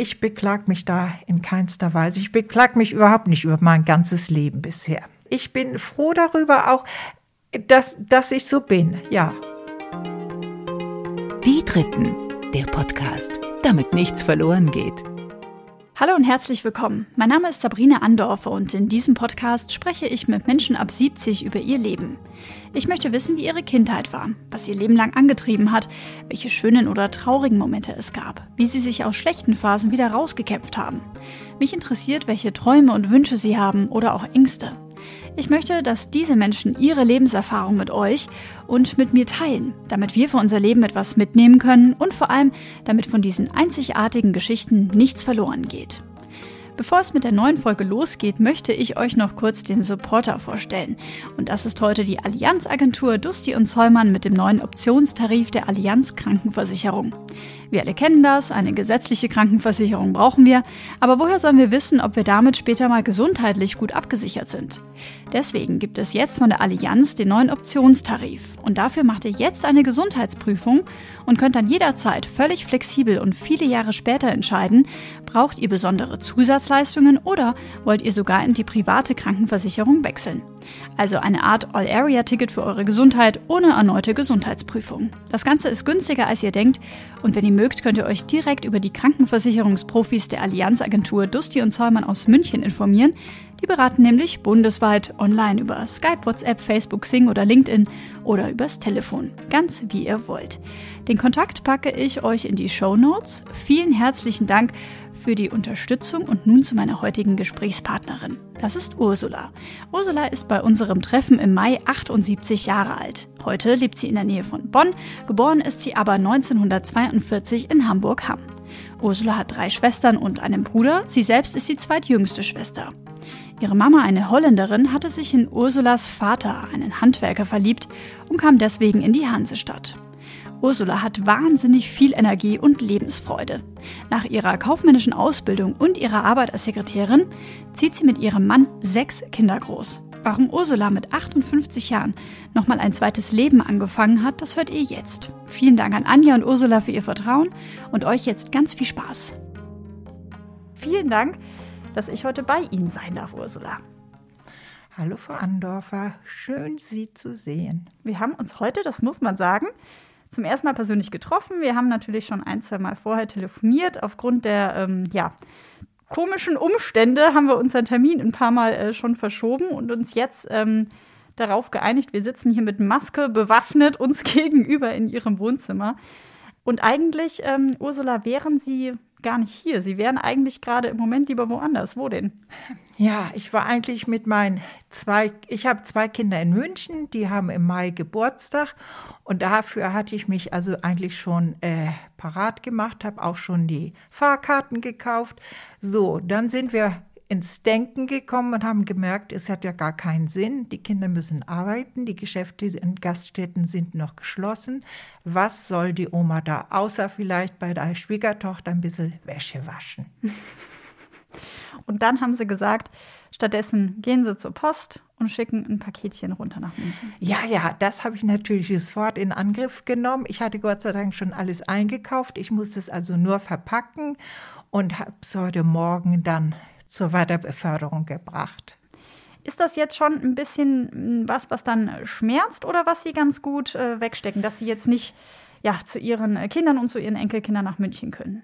Ich beklag mich da in keinster Weise. Ich beklag mich überhaupt nicht über mein ganzes Leben bisher. Ich bin froh darüber auch, dass, dass ich so bin, ja. Die Dritten, der Podcast, damit nichts verloren geht. Hallo und herzlich willkommen. Mein Name ist Sabrina Andorfer und in diesem Podcast spreche ich mit Menschen ab 70 über ihr Leben. Ich möchte wissen, wie ihre Kindheit war, was ihr Leben lang angetrieben hat, welche schönen oder traurigen Momente es gab, wie sie sich aus schlechten Phasen wieder rausgekämpft haben. Mich interessiert, welche Träume und Wünsche sie haben oder auch Ängste. Ich möchte, dass diese Menschen ihre Lebenserfahrung mit euch und mit mir teilen, damit wir für unser Leben etwas mitnehmen können und vor allem, damit von diesen einzigartigen Geschichten nichts verloren geht. Bevor es mit der neuen Folge losgeht, möchte ich euch noch kurz den Supporter vorstellen. Und das ist heute die Allianzagentur Dusti und Zollmann mit dem neuen Optionstarif der Allianz Krankenversicherung. Wir alle kennen das, eine gesetzliche Krankenversicherung brauchen wir, aber woher sollen wir wissen, ob wir damit später mal gesundheitlich gut abgesichert sind? Deswegen gibt es jetzt von der Allianz den neuen Optionstarif und dafür macht ihr jetzt eine Gesundheitsprüfung und könnt dann jederzeit völlig flexibel und viele Jahre später entscheiden, braucht ihr besondere Zusatzleistungen oder wollt ihr sogar in die private Krankenversicherung wechseln. Also eine Art All-Area-Ticket für eure Gesundheit ohne erneute Gesundheitsprüfung. Das Ganze ist günstiger als ihr denkt und wenn ihr mögt, könnt ihr euch direkt über die Krankenversicherungsprofis der Allianzagentur Dusti und Zollmann aus München informieren. Die beraten nämlich bundesweit online über Skype, WhatsApp, Facebook, Sing oder LinkedIn oder übers Telefon. Ganz wie ihr wollt. Den Kontakt packe ich euch in die Show Notes. Vielen herzlichen Dank für die Unterstützung und nun zu meiner heutigen Gesprächspartnerin. Das ist Ursula. Ursula ist bei unserem Treffen im Mai 78 Jahre alt. Heute lebt sie in der Nähe von Bonn, geboren ist sie aber 1942 in Hamburg-Hamm. Ursula hat drei Schwestern und einen Bruder, sie selbst ist die zweitjüngste Schwester. Ihre Mama, eine Holländerin, hatte sich in Ursulas Vater, einen Handwerker, verliebt und kam deswegen in die Hansestadt. Ursula hat wahnsinnig viel Energie und Lebensfreude. Nach ihrer kaufmännischen Ausbildung und ihrer Arbeit als Sekretärin zieht sie mit ihrem Mann sechs Kinder groß. Warum Ursula mit 58 Jahren nochmal ein zweites Leben angefangen hat, das hört ihr jetzt. Vielen Dank an Anja und Ursula für ihr Vertrauen und euch jetzt ganz viel Spaß. Vielen Dank, dass ich heute bei Ihnen sein darf, Ursula. Hallo, Frau Andorfer. Schön, Sie zu sehen. Wir haben uns heute, das muss man sagen, zum ersten Mal persönlich getroffen. Wir haben natürlich schon ein, zwei Mal vorher telefoniert. Aufgrund der ähm, ja, komischen Umstände haben wir unseren Termin ein paar Mal äh, schon verschoben und uns jetzt ähm, darauf geeinigt, wir sitzen hier mit Maske bewaffnet uns gegenüber in ihrem Wohnzimmer. Und eigentlich, ähm, Ursula, wären Sie gar nicht hier. Sie wären eigentlich gerade im Moment lieber woanders. Wo denn? Ja, ich war eigentlich mit meinen zwei, ich habe zwei Kinder in München, die haben im Mai Geburtstag und dafür hatte ich mich also eigentlich schon äh, parat gemacht, habe auch schon die Fahrkarten gekauft. So, dann sind wir ins Denken gekommen und haben gemerkt, es hat ja gar keinen Sinn. Die Kinder müssen arbeiten, die Geschäfte in Gaststätten sind noch geschlossen. Was soll die Oma da, außer vielleicht bei der Schwiegertochter ein bisschen Wäsche waschen? Und dann haben sie gesagt, stattdessen gehen sie zur Post und schicken ein Paketchen runter nach München. Ja, ja, das habe ich natürlich sofort in Angriff genommen. Ich hatte Gott sei Dank schon alles eingekauft. Ich musste es also nur verpacken und habe es heute Morgen dann zur Weiterbeförderung gebracht. Ist das jetzt schon ein bisschen hm, was, was dann schmerzt oder was Sie ganz gut äh, wegstecken, dass Sie jetzt nicht ja, zu Ihren Kindern und zu Ihren Enkelkindern nach München können?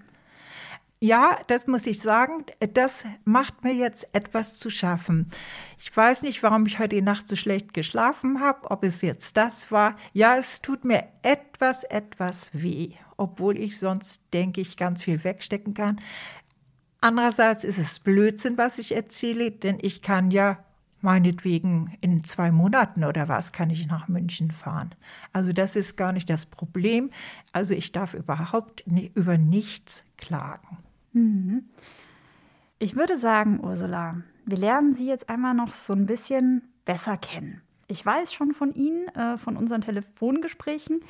Ja, das muss ich sagen, das macht mir jetzt etwas zu schaffen. Ich weiß nicht, warum ich heute Nacht so schlecht geschlafen habe, ob es jetzt das war. Ja, es tut mir etwas, etwas weh, obwohl ich sonst, denke ich, ganz viel wegstecken kann. Andererseits ist es Blödsinn, was ich erzähle, denn ich kann ja meinetwegen in zwei Monaten oder was kann ich nach München fahren. Also das ist gar nicht das Problem. Also ich darf überhaupt über nichts klagen. Mhm. Ich würde sagen, Ursula, wir lernen Sie jetzt einmal noch so ein bisschen besser kennen. Ich weiß schon von Ihnen, äh, von unseren Telefongesprächen,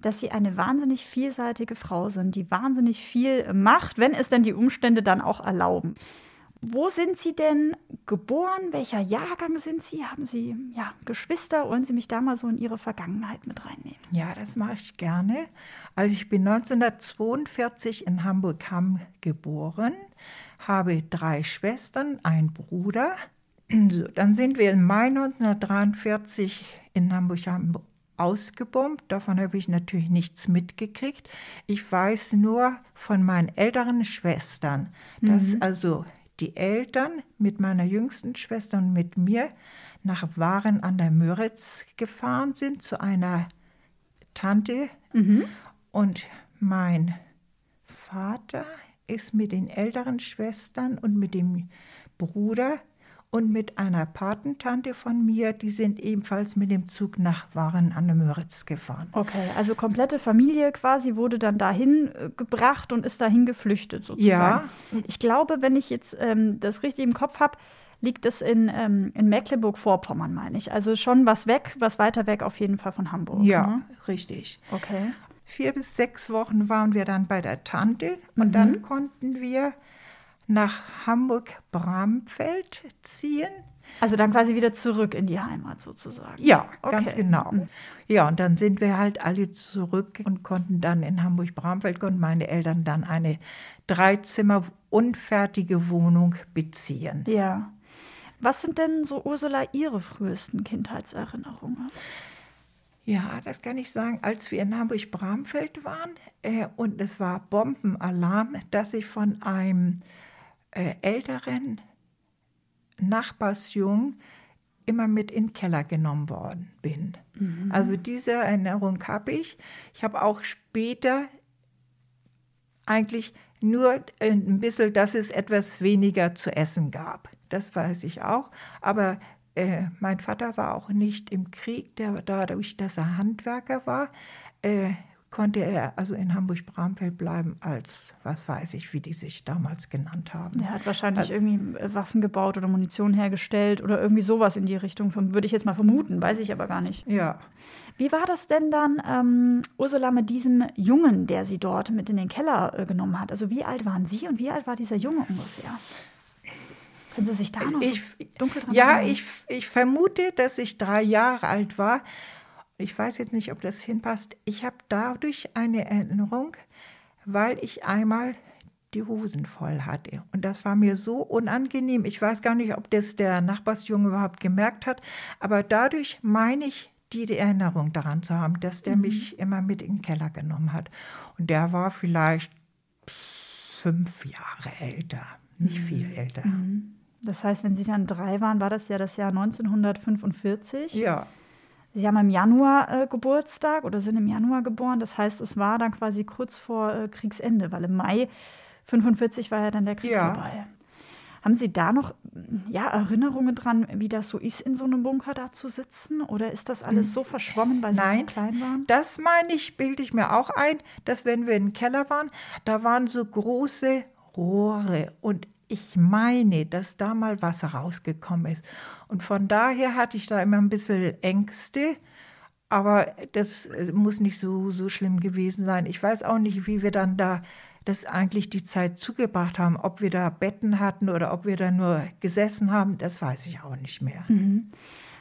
dass sie eine wahnsinnig vielseitige Frau sind, die wahnsinnig viel macht, wenn es denn die Umstände dann auch erlauben. Wo sind Sie denn geboren? Welcher Jahrgang sind Sie? Haben Sie ja, Geschwister? Wollen Sie mich da mal so in Ihre Vergangenheit mit reinnehmen? Ja, das mache ich gerne. Also ich bin 1942 in Hamburg-Hamm geboren, habe drei Schwestern, einen Bruder. So, dann sind wir im Mai 1943 in Hamburg-Hamm ausgebombt. Davon habe ich natürlich nichts mitgekriegt. Ich weiß nur von meinen älteren Schwestern, dass Mhm. also die Eltern mit meiner jüngsten Schwester und mit mir nach Waren an der Müritz gefahren sind zu einer Tante. Und mein Vater ist mit den älteren Schwestern und mit dem Bruder und mit einer Patentante von mir, die sind ebenfalls mit dem Zug nach Waren an der Müritz gefahren. Okay, also komplette Familie quasi wurde dann dahin äh, gebracht und ist dahin geflüchtet sozusagen. Ja. Ich glaube, wenn ich jetzt ähm, das richtig im Kopf habe, liegt es in, ähm, in Mecklenburg-Vorpommern, meine ich. Also schon was weg, was weiter weg auf jeden Fall von Hamburg. Ja, Ne? richtig. Okay. Vier bis sechs Wochen waren wir dann bei der Tante und dann konnten wir nach Hamburg-Bramfeld ziehen. Also dann quasi wieder zurück in die Heimat sozusagen. Ja, Okay. ganz genau. Ja, und dann sind wir halt alle zurück und konnten dann in Hamburg-Bramfeld, konnten meine Eltern dann eine Dreizimmer unfertige Wohnung beziehen. Ja. Was sind denn so, Ursula, Ihre frühesten Kindheitserinnerungen? Ja, das kann ich sagen. Als wir in Hamburg-Bramfeld waren äh, und es war Bombenalarm, dass ich von einem älteren Nachbarsjungen immer mit in den Keller genommen worden bin. Also diese Erinnerung habe ich. Ich habe auch später eigentlich nur ein bisschen, dass es etwas weniger zu essen gab. Das weiß ich auch. Aber äh, mein Vater war auch nicht im Krieg, der, dadurch, dass er Handwerker war, äh, konnte er also in Hamburg-Bramfeld bleiben als, was weiß ich, wie die sich damals genannt haben. Er hat wahrscheinlich Also- irgendwie äh, Waffen gebaut oder Munition hergestellt oder irgendwie sowas in die Richtung. Würde ich jetzt mal vermuten, weiß ich aber gar nicht. Ja. Wie war das denn dann, ähm, Ursula, mit diesem Jungen, der sie dort mit in den Keller äh, genommen hat? Also wie alt waren Sie und wie alt war dieser Junge ungefähr? Können Sie sich da noch Ich, so dunkel dran ja, erinnern? ich, ich vermute, dass ich drei Jahre alt war. Ich weiß jetzt nicht, ob das hinpasst. Ich habe dadurch eine Erinnerung, weil ich einmal die Hosen voll hatte. Und das war mir so unangenehm. Ich weiß gar nicht, ob das der Nachbarsjunge überhaupt gemerkt hat. Aber dadurch meine ich, die, Erinnerung daran zu haben, dass der mich immer mit in den Keller genommen hat. Und der war vielleicht fünf Jahre älter, nicht viel älter. Das heißt, wenn Sie dann drei waren, war das ja das Jahr 1945. Ja. Sie haben im Januar äh, Geburtstag oder sind im Januar geboren. Das heißt, es war dann quasi kurz vor äh, Kriegsende, weil im Mai 45 war ja dann der Krieg Ja. vorbei. Haben Sie da noch ja, Erinnerungen dran, wie das so ist, in so einem Bunker da zu sitzen? Oder ist das alles so verschwommen, weil Sie so Nein, klein waren? das meine ich, bilde ich mir auch ein, dass wenn wir im Keller waren, da waren so große Rohre und ich meine, dass da mal Wasser rausgekommen ist. Und von daher hatte ich da immer ein bisschen Ängste, aber das äh, muss nicht so, so schlimm gewesen sein. Ich weiß auch nicht, wie wir dann da das eigentlich die Zeit zugebracht haben, ob wir da Betten hatten oder ob wir da nur gesessen haben, das weiß ich auch nicht mehr.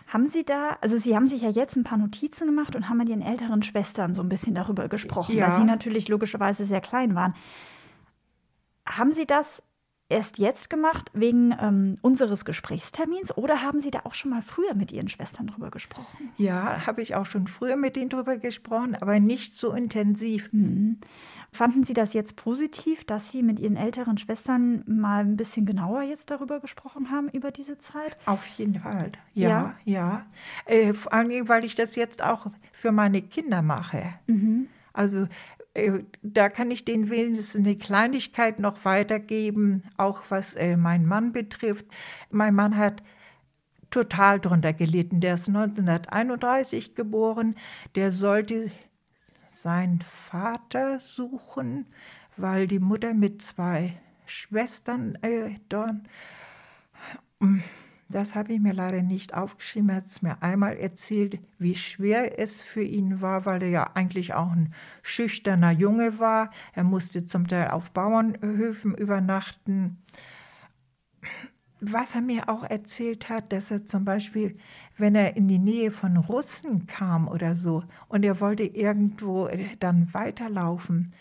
Haben Sie da, also Sie haben sich ja jetzt ein paar Notizen gemacht und haben mit Ihren älteren Schwestern so ein bisschen darüber gesprochen, Ja. weil Sie natürlich logischerweise sehr klein waren. Haben Sie das erst jetzt gemacht wegen ähm, unseres Gesprächstermins oder haben Sie da auch schon mal früher mit Ihren Schwestern drüber gesprochen? Ja, habe ich auch schon früher mit denen drüber gesprochen, aber nicht so intensiv. Fanden Sie das jetzt positiv, dass Sie mit Ihren älteren Schwestern mal ein bisschen genauer jetzt darüber gesprochen haben, über diese Zeit? Auf jeden Fall. Ja, ja. Äh, vor Dingen, weil ich das jetzt auch für meine Kinder mache. Also äh, da kann ich denen wenigstens eine Kleinigkeit noch weitergeben, auch was äh, meinen Mann betrifft. Mein Mann hat total drunter gelitten. Der ist 1931 geboren. Der sollte seinen Vater suchen, weil die Mutter mit zwei Schwestern äh, dort das habe ich mir leider nicht aufgeschrieben. Er hat es mir einmal erzählt, wie schwer es für ihn war, weil er ja eigentlich auch ein schüchterner Junge war. Er musste zum Teil auf Bauernhöfen übernachten. was er mir auch erzählt hat, dass er zum Beispiel, wenn er in die Nähe von Russen kam oder so und er wollte irgendwo äh, dann weiterlaufen,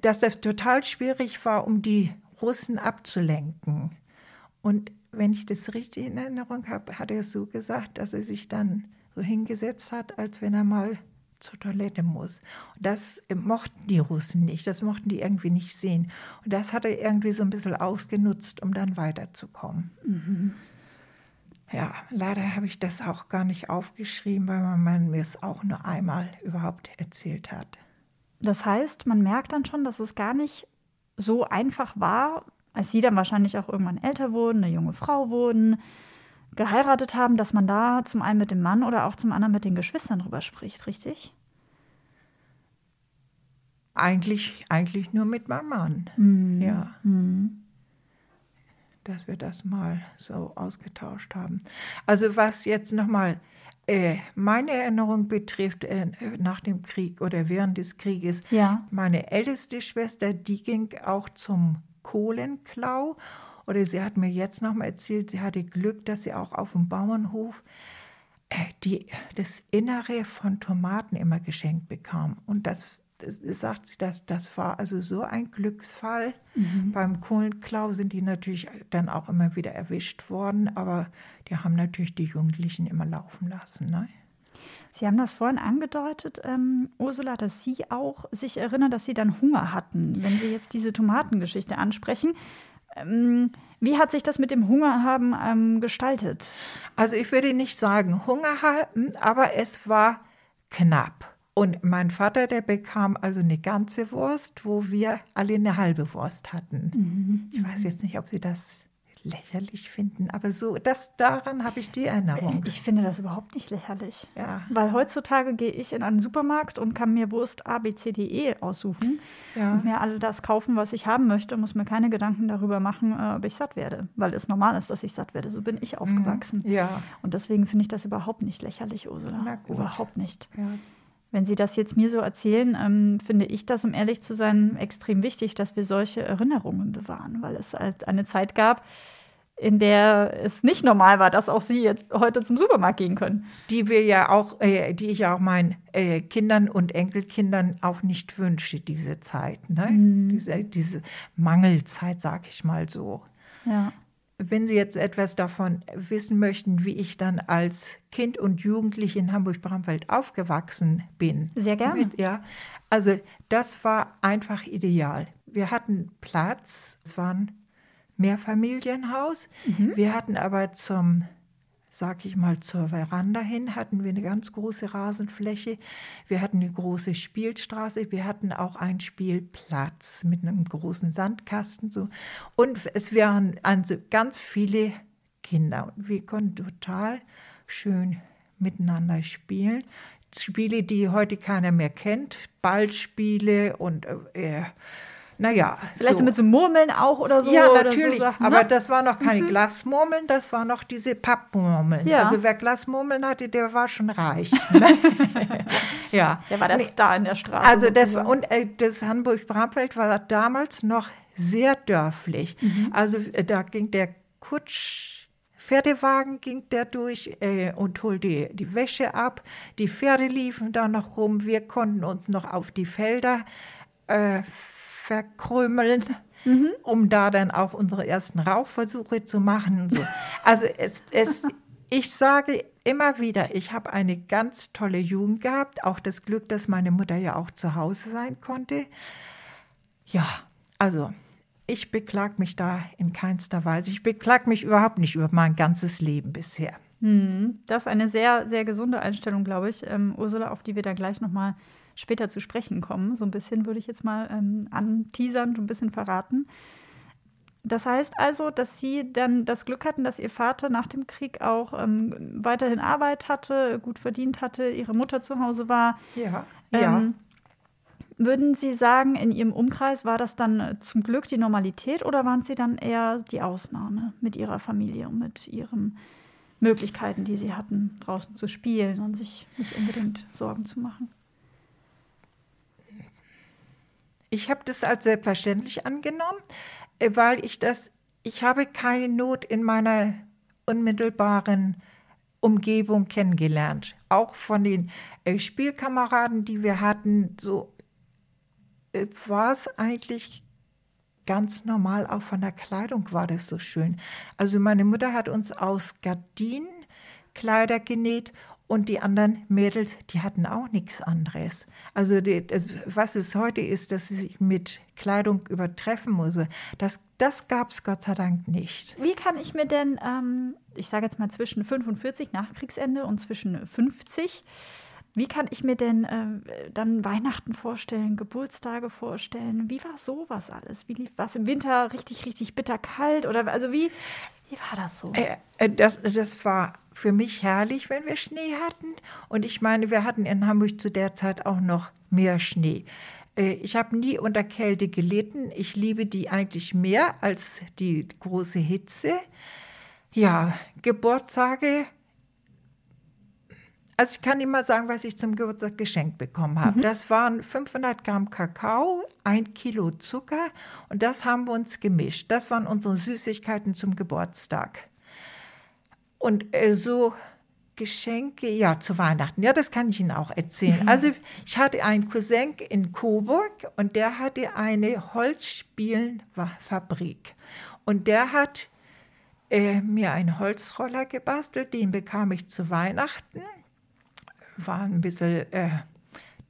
dass das total schwierig war, um die Russen abzulenken. Und wenn ich das richtig in Erinnerung habe, hat er so gesagt, dass er sich dann so hingesetzt hat, als wenn er mal zur Toilette muss. Und das mochten die Russen nicht, das mochten die irgendwie nicht sehen. Und das hat er irgendwie so ein bisschen ausgenutzt, um dann weiterzukommen. Mhm. Ja, leider habe ich das auch gar nicht aufgeschrieben, weil man mir es auch nur einmal überhaupt erzählt hat. Das heißt, man merkt dann schon, dass es gar nicht so einfach war, als sie dann wahrscheinlich auch irgendwann älter wurden, eine junge Frau wurden, geheiratet haben, dass man da zum einen mit dem Mann oder auch zum anderen mit den Geschwistern drüber spricht, richtig? Eigentlich, eigentlich nur mit meinem Mann. Mhm. Ja. Mhm. Dass wir das mal so ausgetauscht haben. Also was jetzt nochmal äh, meine Erinnerung betrifft, äh, nach dem Krieg oder während des Krieges, ja. meine älteste Schwester, die ging auch zum Kohlenklau oder sie hat mir jetzt noch mal erzählt, sie hatte Glück, dass sie auch auf dem Bauernhof äh, die, das Innere von Tomaten immer geschenkt bekam. Und das, das sagt sie, dass das war also so ein Glücksfall. Mhm. Beim Kohlenklau sind die natürlich dann auch immer wieder erwischt worden, aber die haben natürlich die Jugendlichen immer laufen lassen. Ne? Sie haben das vorhin angedeutet, ähm, Ursula, dass Sie auch sich erinnern, dass Sie dann Hunger hatten, wenn Sie jetzt diese Tomatengeschichte ansprechen. Ähm, wie hat sich das mit dem Hunger haben ähm, gestaltet? Also ich würde nicht sagen Hunger haben, aber es war knapp. Und mein Vater, der bekam also eine ganze Wurst, wo wir alle eine halbe Wurst hatten. Mhm. Ich weiß jetzt nicht, ob Sie das lächerlich finden, aber so, das daran habe ich die Erinnerung. Ich finde das überhaupt nicht lächerlich. Ja. Weil heutzutage gehe ich in einen Supermarkt und kann mir Wurst A, B, C, D, E aussuchen Ja. und mir all das kaufen, was ich haben möchte, muss mir keine Gedanken darüber machen, äh, ob ich satt werde, weil es normal ist, dass ich satt werde. So bin ich aufgewachsen. Ja. Und deswegen finde ich das überhaupt nicht lächerlich, Ursula. Überhaupt nicht. ja. Wenn Sie das jetzt mir so erzählen, ähm, finde ich das, um ehrlich zu sein, extrem wichtig, dass wir solche Erinnerungen bewahren, weil es halt eine Zeit gab, in der es nicht normal war, dass auch Sie jetzt heute zum Supermarkt gehen können. Die wir ja auch, äh, die ich ja auch meinen äh, Kindern und Enkelkindern auch nicht wünsche, diese Zeit. Ne? Diese, diese Mangelzeit, sag ich mal so. Ja. Wenn Sie jetzt etwas davon wissen möchten, wie ich dann als Kind und Jugendliche in Hamburg-Bramfeld aufgewachsen bin. Sehr gerne. Ja, also das war einfach ideal. Wir hatten Platz, es war ein Mehrfamilienhaus. Wir hatten aber zum, sag ich mal, zur Veranda hin, hatten wir eine ganz große Rasenfläche. Wir hatten eine große Spielstraße. Wir hatten auch einen Spielplatz mit einem großen Sandkasten. So. Und es waren also ganz viele Kinder. Und wir konnten total schön miteinander spielen. Spiele, die heute keiner mehr kennt. Ballspiele und äh, naja. Vielleicht so mit so Murmeln auch oder so. ja, natürlich. So Sachen, aber ne? das waren noch keine Glasmurmeln, das waren noch diese Pappmurmeln. Ja. Also wer Glasmurmeln hatte, der war schon reich. ne? ja. Der war der Nee, Star in der Straße. Also das war, und äh, das Hamburg-Bramfeld war damals noch sehr dörflich. Mhm. Also äh, da ging der Kutsch. Pferdewagen ging der durch äh, und holte die, die Wäsche ab. Die Pferde liefen da noch rum. Wir konnten uns noch auf die Felder äh, verkrümeln, um da dann auch unsere ersten Rauchversuche zu machen. So. Also es, es, ich sage immer wieder, ich habe eine ganz tolle Jugend gehabt. Auch das Glück, dass meine Mutter ja auch zu Hause sein konnte. Ja, also ich beklag mich da in keinster Weise. Ich beklag mich überhaupt nicht über mein ganzes Leben bisher. Hm, Das ist eine sehr, sehr gesunde Einstellung, glaube ich, ähm, Ursula, auf die wir dann gleich nochmal später zu sprechen kommen. So ein bisschen würde ich jetzt mal ähm, anteasern und ein bisschen verraten. Das heißt also, dass Sie dann das Glück hatten, dass Ihr Vater nach dem Krieg auch ähm, weiterhin Arbeit hatte, gut verdient hatte, Ihre Mutter zu Hause war. Ja, ja. Ähm, würden Sie sagen, in Ihrem Umkreis war das dann äh, zum Glück die Normalität oder waren Sie dann eher die Ausnahme mit Ihrer Familie und mit Ihren Möglichkeiten, die Sie hatten, draußen zu spielen und sich nicht unbedingt Sorgen zu machen? Ich habe das als selbstverständlich angenommen, äh, weil ich das ich habe keine Not in meiner unmittelbaren Umgebung kennengelernt. Auch von den äh, Spielkameraden, die wir hatten, so äh, war es eigentlich ganz normal. Auch von der Kleidung war das so schön. Also meine Mutter hat uns aus Gardinen Kleider genäht und die anderen Mädels, die hatten auch nichts anderes. Also die, das, was es heute ist, dass sie sich mit Kleidung übertreffen muss, das, das gab es Gott sei Dank nicht. Wie kann ich mir denn, ähm, ich sage jetzt mal zwischen 45 nach Kriegsende und zwischen 50, wie kann ich mir denn äh, dann Weihnachten vorstellen, Geburtstage vorstellen? Wie war sowas alles? Wie lief was im Winter richtig, richtig bitter kalt? Oder also wie, wie war das so? Äh, äh, das, das war für mich herrlich, wenn wir Schnee hatten. Und ich meine, wir hatten in Hamburg zu der Zeit auch noch mehr Schnee. Äh, ich habe nie unter Kälte gelitten. Ich liebe die eigentlich mehr als die große Hitze. Ja, Geburtstage. Also ich kann immer sagen, was ich zum Geburtstag geschenkt bekommen habe. Mhm. Das waren 500 Gramm Kakao, ein Kilo Zucker und das haben wir uns gemischt. Das waren unsere Süßigkeiten zum Geburtstag. Und äh, so Geschenke, ja, zu Weihnachten. Ja, das kann ich Ihnen auch erzählen. Mhm. Also ich hatte einen Cousin in Coburg und der hatte eine Holzspielenfabrik. Und der hat äh, mir einen Holzroller gebastelt, den bekam ich zu Weihnachten. War ein bisschen äh,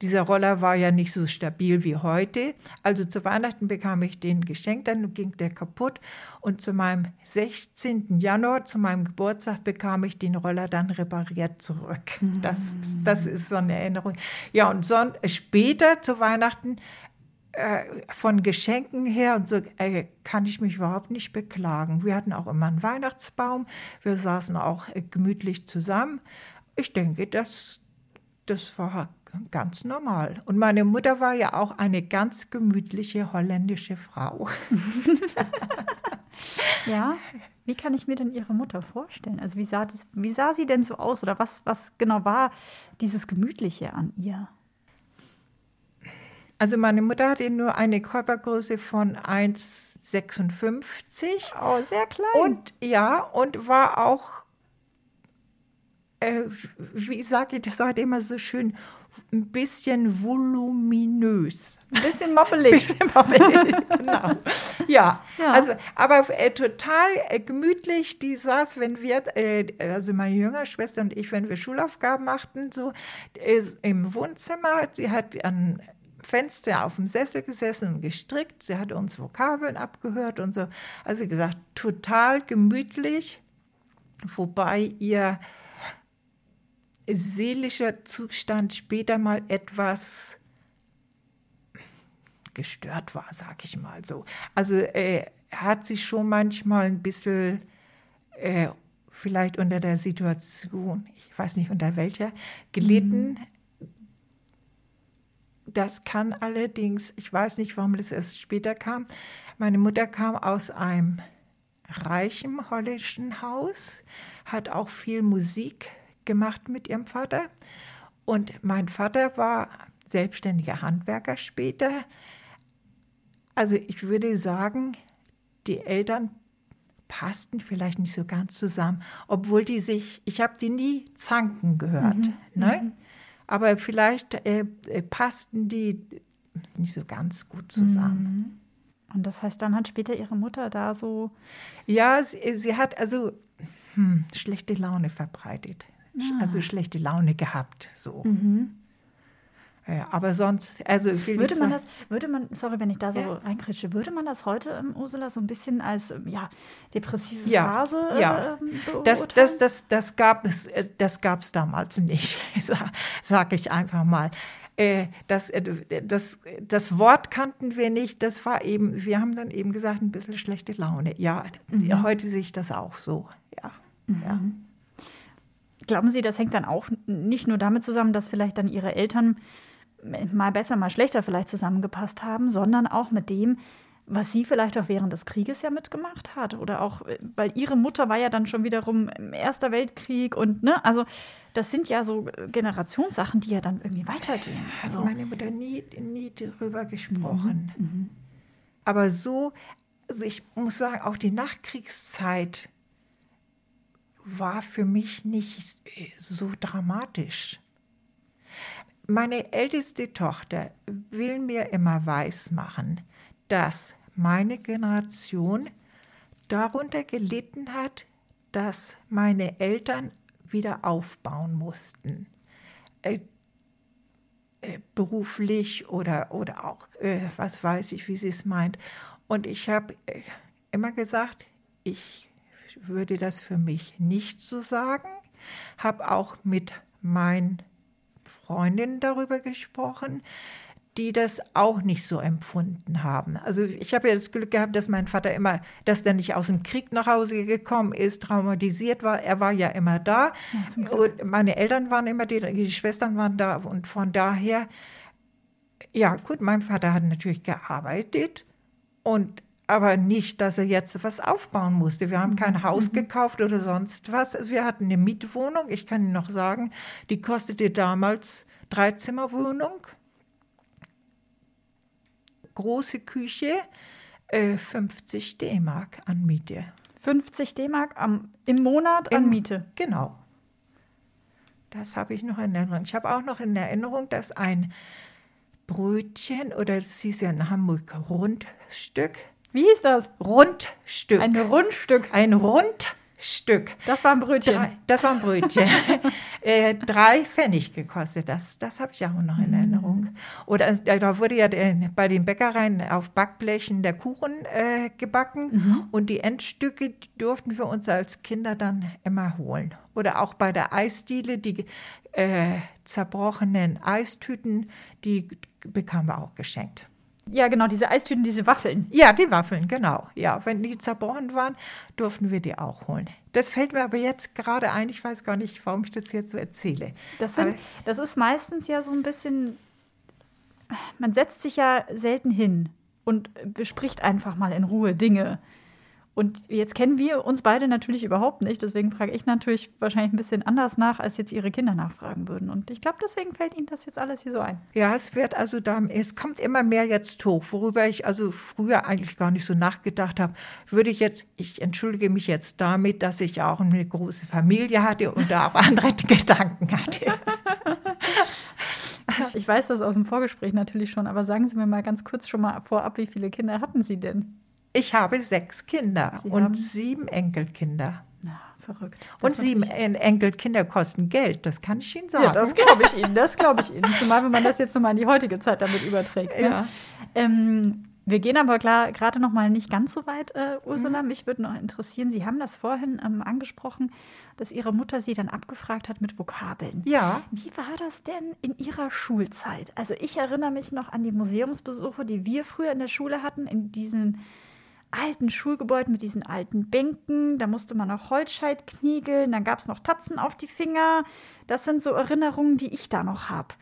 dieser Roller war ja nicht so stabil wie heute. Also zu Weihnachten bekam ich den geschenkt, dann ging der kaputt. Und zu meinem 16. Januar, zu meinem Geburtstag, bekam ich den Roller dann repariert zurück. Das, das ist so eine Erinnerung. Ja, und so, später zu Weihnachten äh, von Geschenken her und so äh, kann ich mich überhaupt nicht beklagen. Wir hatten auch immer einen Weihnachtsbaum, wir saßen auch äh, gemütlich zusammen. Ich denke, das, das war ganz normal. Und meine Mutter war ja auch eine ganz gemütliche holländische Frau. ja. Wie kann ich mir denn Ihre Mutter vorstellen? Also wie sah, das, wie sah sie denn so aus oder was, was genau war dieses Gemütliche an ihr? Also meine Mutter hatte nur eine Körpergröße von 1,56. Oh, sehr klein. Und ja, und war auch, äh, wie sage ich das heute immer so schön, ein bisschen voluminös. Ein bisschen moppelig. bisschen moppelig, genau. Ja, ja, also, aber äh, total äh, gemütlich. Die saß, wenn wir, äh, also meine jüngere Schwester und ich, wenn wir Schulaufgaben machten, so im Wohnzimmer. Sie hat an Fenster auf dem Sessel gesessen und gestrickt. Sie hat uns Vokabeln abgehört und so. Also wie gesagt, total gemütlich. Wobei ihr seelischer Zustand später mal etwas gestört war, sag ich mal so. Also äh, er hat sich schon manchmal ein bisschen äh, vielleicht unter der Situation, ich weiß nicht unter welcher, gelitten. Mhm. Das kann allerdings, ich weiß nicht, warum das erst später kam. Meine Mutter kam aus einem reichen holländischen Haus, hat auch viel Musik gemacht mit ihrem Vater. Und mein Vater war selbstständiger Handwerker später. Also ich würde sagen, die Eltern passten vielleicht nicht so ganz zusammen, obwohl die sich, ich habe die nie zanken gehört, mhm. ne? Mhm. aber vielleicht äh, äh, passten die nicht so ganz gut zusammen. Mhm. Und das heißt, dann hat später ihre Mutter da so. Ja, sie, sie hat also hm, schlechte Laune verbreitet ah. also schlechte Laune gehabt. So. Mhm. Ja, aber sonst, also würde man das, würde man, sorry, wenn ich da so ja. reinkritsche, würde man das heute, ähm, Ursula, so ein bisschen als ähm, ja, depressive ja, Phase ja. Ähm, das, das, das, das gab es, äh, das gab es damals nicht, sage ich einfach mal. Äh, das, äh, das, das Wort kannten wir nicht, das war eben, wir haben dann eben gesagt, ein bisschen schlechte Laune. Ja, mhm. heute sehe ich das auch so, ja. Mhm. ja. Glauben Sie, das hängt dann auch nicht nur damit zusammen, dass vielleicht dann Ihre Eltern mal besser, mal schlechter vielleicht zusammengepasst haben, sondern auch mit dem, was sie vielleicht auch während des Krieges ja mitgemacht hat. Oder auch, äh, weil ihre Mutter war ja dann schon wiederum im Erster Weltkrieg und ne, also das sind ja so Generationssachen, die ja dann irgendwie weitergehen. Also meine Mutter nie, nie darüber gesprochen. Mhm. Mhm. Aber so, Also ich muss sagen, auch die Nachkriegszeit war für mich nicht äh, so dramatisch. Meine älteste Tochter will mir immer weismachen, dass meine Generation darunter gelitten hat, dass meine Eltern wieder aufbauen mussten. Äh, äh, beruflich oder, oder auch, äh, was weiß ich, wie sie es meint. Und ich habe äh, immer gesagt, ich würde das für mich nicht so sagen, habe auch mit meinen Freundinnen darüber gesprochen, die das auch nicht so empfunden haben. Also ich habe ja das Glück gehabt, dass mein Vater immer, dass der nicht aus dem Krieg nach Hause gekommen ist, traumatisiert war. Er war ja immer da. Ja, und meine Eltern waren immer, die, die Schwestern waren da und von daher, ja gut, mein Vater hat natürlich gearbeitet und aber nicht, dass er jetzt was aufbauen musste. Wir haben kein Haus mhm. gekauft oder sonst was. Wir hatten eine Mietwohnung, ich kann Ihnen noch sagen, die kostete damals Dreizimmerwohnung große Küche, äh, 50 D-Mark an Miete. 50 D-Mark im Monat an Im, Miete? Genau. Das habe ich noch in Erinnerung. Ich habe auch noch in Erinnerung, dass ein Brötchen, oder das hieß ja in Hamburg Rundstück. Wie hieß das? Rundstück. Ein Rundstück. Ein Rundstück. Stück. Das war ein Brötchen. Drei, das war ein Brötchen. äh, drei Pfennig gekostet. Das, das habe ich auch noch in. Erinnerung. Oder äh, da wurde ja bei den Bäckereien auf Backblechen der Kuchen äh, gebacken mhm. und die Endstücke die durften wir uns als Kinder dann immer holen. Oder auch bei der Eisdiele, die äh, zerbrochenen Eistüten, die bekamen wir auch geschenkt. Ja, genau, diese Eistüten, diese Waffeln. Ja, die Waffeln, genau. Ja, wenn die zerbrochen waren, durften wir die auch holen. Das fällt mir aber jetzt gerade ein. Ich weiß gar nicht, warum ich das jetzt so erzähle. Das, sind, das ist meistens ja so ein bisschen, man setzt sich ja selten hin und bespricht einfach mal in Ruhe Dinge. Und jetzt kennen wir uns beide natürlich überhaupt nicht. Deswegen frage ich natürlich wahrscheinlich ein bisschen anders nach, als jetzt Ihre Kinder nachfragen würden. Und ich glaube, deswegen fällt Ihnen das jetzt alles hier so ein. Ja, es wird also da, es kommt immer mehr jetzt hoch, worüber ich also früher eigentlich gar nicht so nachgedacht habe. Würde ich jetzt, ich entschuldige mich jetzt damit, dass ich auch eine große Familie hatte und da auch andere Gedanken hatte. Ich weiß das aus dem Vorgespräch natürlich schon, aber sagen Sie mir mal ganz kurz schon mal vorab, wie viele Kinder hatten Sie denn? Ich habe sechs Kinder Sie und sieben Enkelkinder. Na, verrückt. Das und sieben Enkelkinder kosten Geld, das kann ich Ihnen sagen. Ja, das glaube ich Ihnen, das glaube ich Ihnen. Zumal, wenn man das jetzt nochmal in die heutige Zeit damit überträgt. Ne? Ja. Ähm, wir gehen aber gerade noch mal nicht ganz so weit, äh, Ursula. Mhm. Mich würde noch interessieren, Sie haben das vorhin ähm, angesprochen, dass Ihre Mutter Sie dann abgefragt hat mit Vokabeln. Ja. Wie war das denn in Ihrer Schulzeit? Also ich erinnere mich noch an die Museumsbesuche, die wir früher in der Schule hatten, in diesen alten Schulgebäuden mit diesen alten Bänken. Da musste man noch Holzscheit kniegeln. Dann gab es noch Tatzen auf die Finger. Das sind so Erinnerungen, die ich da noch habe.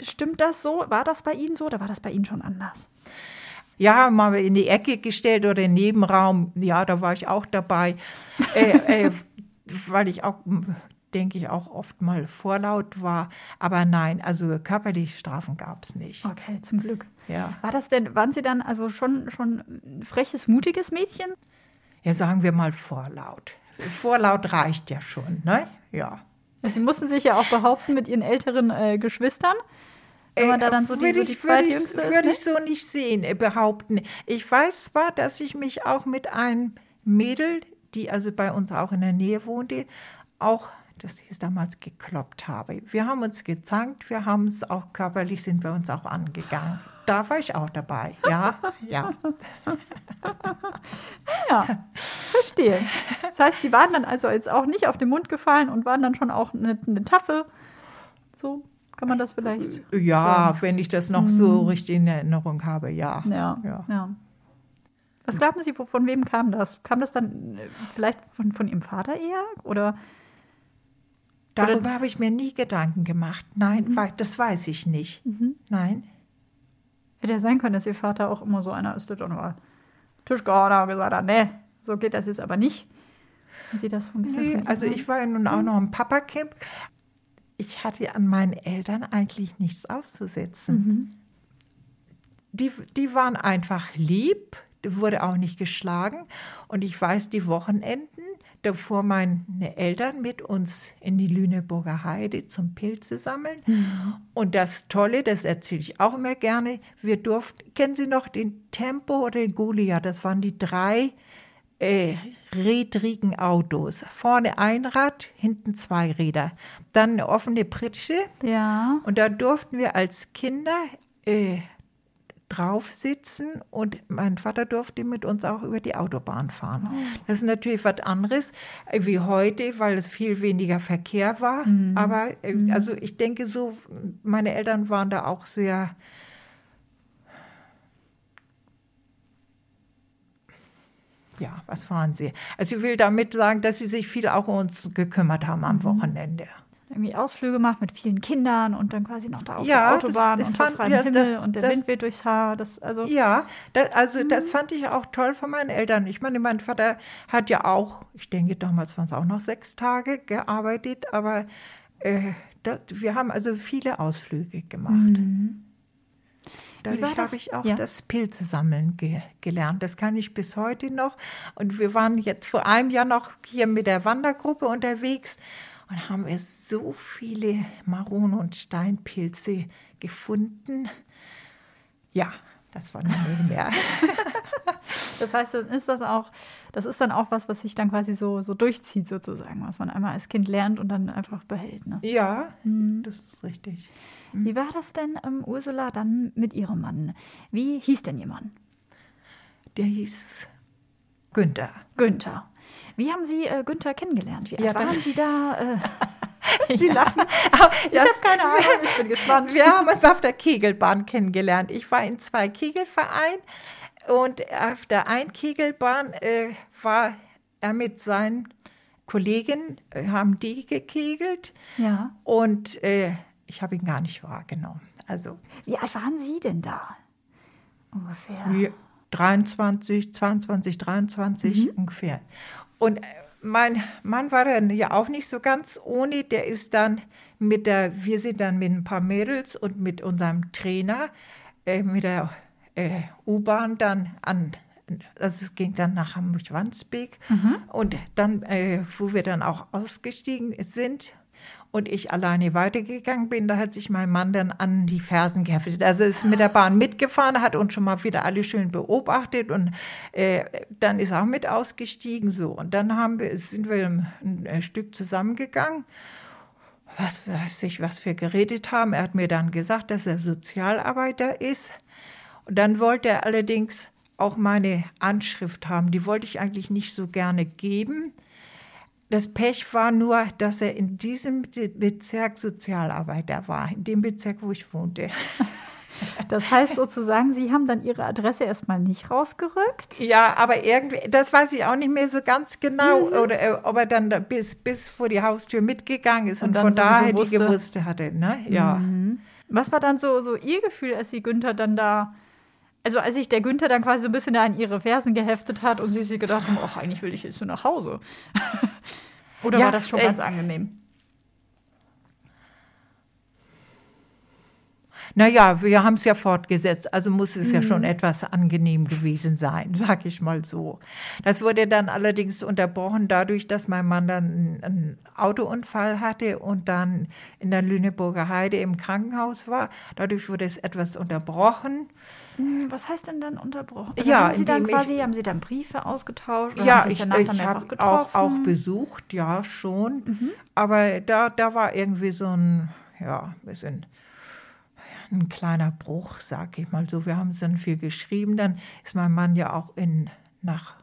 Stimmt das so? War das bei Ihnen so oder war das bei Ihnen schon anders? Ja, mal in die Ecke gestellt oder im Nebenraum. Ja, da war ich auch dabei. äh, äh, weil ich auch denke ich, auch oft mal vorlaut war. Aber nein, also körperliche Strafen gab es nicht. Okay, zum Glück. Ja. War das denn, waren Sie dann also schon, schon ein freches, mutiges Mädchen? Ja, sagen wir mal vorlaut. Vorlaut reicht ja schon, ne? Ja. Sie mussten sich ja auch behaupten mit Ihren älteren äh, Geschwistern. Wenn man da dann so die, so die zweitjüngste ist. Würde ne? ich so nicht sehen, äh, behaupten. Ich weiß zwar, dass ich mich auch mit einem Mädel, die also bei uns auch in der Nähe wohnte, auch das ich damals gekloppt habe. Wir haben uns gezankt, wir haben es auch körperlich, sind wir uns auch angegangen. Da war ich auch dabei, ja, ja. ja, verstehe. Das heißt, Sie waren dann also jetzt auch nicht auf den Mund gefallen und waren dann schon auch eine, eine Taffe. So kann man das vielleicht. Ja, sagen. wenn ich das noch so mhm. richtig in Erinnerung habe, ja. Ja, ja. ja. Was glauben Sie, von wem kam das? Kam das dann äh, vielleicht von, von Ihrem Vater eher? Oder Darüber habe ich mir nie Gedanken gemacht. Nein, mhm. das weiß ich nicht. Mhm. Nein. Hätte ja sein können, dass Ihr Vater auch immer so einer ist, der dann mal Tisch gehauen hat und gesagt hat, nee, so geht das jetzt aber nicht. Und Sie das so ein bisschen nee, Also ich war ja nun auch noch ein Papakind. Ich hatte an meinen Eltern eigentlich nichts auszusetzen. Mhm. Die, die waren einfach lieb, wurde auch nicht geschlagen. Und ich weiß, die Wochenenden, da fuhren meine Eltern mit uns in die Lüneburger Heide zum Pilze sammeln. Mhm. Und das Tolle, das erzähle ich auch immer gerne, wir durften, kennen Sie noch den Tempo oder den Goliath? Das waren die drei äh, rädrigen Autos. Vorne ein Rad, hinten zwei Räder. Dann eine offene Pritsche. Ja. Und da durften wir als Kinder äh, drauf sitzen und mein Vater durfte mit uns auch über die Autobahn fahren. Oh. Das ist natürlich was anderes wie heute, weil es viel weniger Verkehr war. Mhm. Aber äh, mhm. also ich denke so, meine Eltern waren da auch sehr ja, was waren sie? Also ich will damit sagen, dass sie sich viel auch um uns gekümmert haben am mhm. Wochenende irgendwie Ausflüge gemacht mit vielen Kindern und dann quasi noch da auf ja, der Autobahn das, das und fand, ja, Himmel das, und der Wind weht durchs Haar. Das, also ja, das, also mhm. das fand ich auch toll von meinen Eltern. Ich meine, mein Vater hat ja auch, ich denke damals waren es auch noch sechs Tage gearbeitet, aber äh, wir haben also viele Ausflüge gemacht. Mhm. Dadurch habe ich auch ja. das Pilze sammeln ge gelernt. Das kann ich bis heute noch. Und wir waren jetzt vor einem Jahr noch hier mit der Wandergruppe unterwegs und haben wir so viele Maron- und Steinpilze gefunden. Ja, das war nicht mehr. das heißt, dann ist das auch, das ist dann auch was, was sich dann quasi so, so durchzieht, sozusagen, was man einmal als Kind lernt und dann einfach behält. Ne? Ja, mhm. das ist richtig. Mhm. Wie war das denn, ähm, Ursula, dann mit ihrem Mann? Wie hieß denn ihr Mann? Der hieß Günther. Günther. Wie haben Sie äh, Günther kennengelernt? Wie ja, waren Sie da? Äh, Sie ja. lachen. Ich ja, habe keine Ahnung, ich bin gespannt. Wir haben uns auf der Kegelbahn kennengelernt. Ich war in zwei Kegelvereinen und auf der einen Kegelbahn äh, war er mit seinen Kollegen, äh, haben die gekegelt. Ja. Und äh, ich habe ihn gar nicht wahrgenommen. Also, Wie alt waren Sie denn da? Ungefähr. Wie, 23, 22, 23 mhm. ungefähr. Und äh, mein Mann war dann ja auch nicht so ganz ohne. Der ist dann mit der, wir sind dann mit ein paar Mädels und mit unserem Trainer äh, mit der äh, U-Bahn dann an, also es ging dann nach Hamburg-Wandsbek. Mhm. Und dann, äh, wo wir dann auch ausgestiegen sind, und ich alleine weitergegangen bin, da hat sich mein Mann dann an die Fersen geheftet. Also ist mit der Bahn mitgefahren, hat uns schon mal wieder alle schön beobachtet und äh, dann ist auch mit ausgestiegen so. Und dann haben wir, sind wir ein, ein Stück zusammengegangen was weiß ich, was wir geredet haben. Er hat mir dann gesagt, dass er Sozialarbeiter ist. Und dann wollte er allerdings auch meine Anschrift haben. Die wollte ich eigentlich nicht so gerne geben. Das Pech war nur, dass er in diesem Bezirk Sozialarbeiter war, in dem Bezirk, wo ich wohnte. Das heißt sozusagen, Sie haben dann Ihre Adresse erstmal nicht rausgerückt? Ja, aber irgendwie, das weiß ich auch nicht mehr so ganz genau, mhm. oder äh, ob er dann bis, bis vor die Haustür mitgegangen ist und, und von daher die gewusst hatte. Ne? Ja. Mhm. Was war dann so, so Ihr Gefühl, als Sie Günther dann da also als sich der Günther dann quasi so ein bisschen an ihre Fersen geheftet hat und sie sich gedacht haben, ach, eigentlich will ich jetzt nur nach Hause. Oder ja, war das schon äh, ganz angenehm? Naja, wir haben es ja fortgesetzt, also muss es mhm. ja schon mhm. etwas angenehm gewesen sein, sag ich mal so. Das wurde dann allerdings unterbrochen dadurch, dass mein Mann dann einen Autounfall hatte und dann in der Lüneburger Heide im Krankenhaus war. Dadurch wurde es etwas unterbrochen. Hm, was heißt denn dann unterbrochen? Also ja, haben Sie dann quasi, ich, haben Sie dann Briefe ausgetauscht? ja, ich, ich habe auch, auch besucht, ja schon. Mhm. Aber da, da war irgendwie so ein, ja, bisschen ein kleiner Bruch, sag ich mal so. Wir haben dann viel geschrieben. Dann ist mein Mann ja auch in nach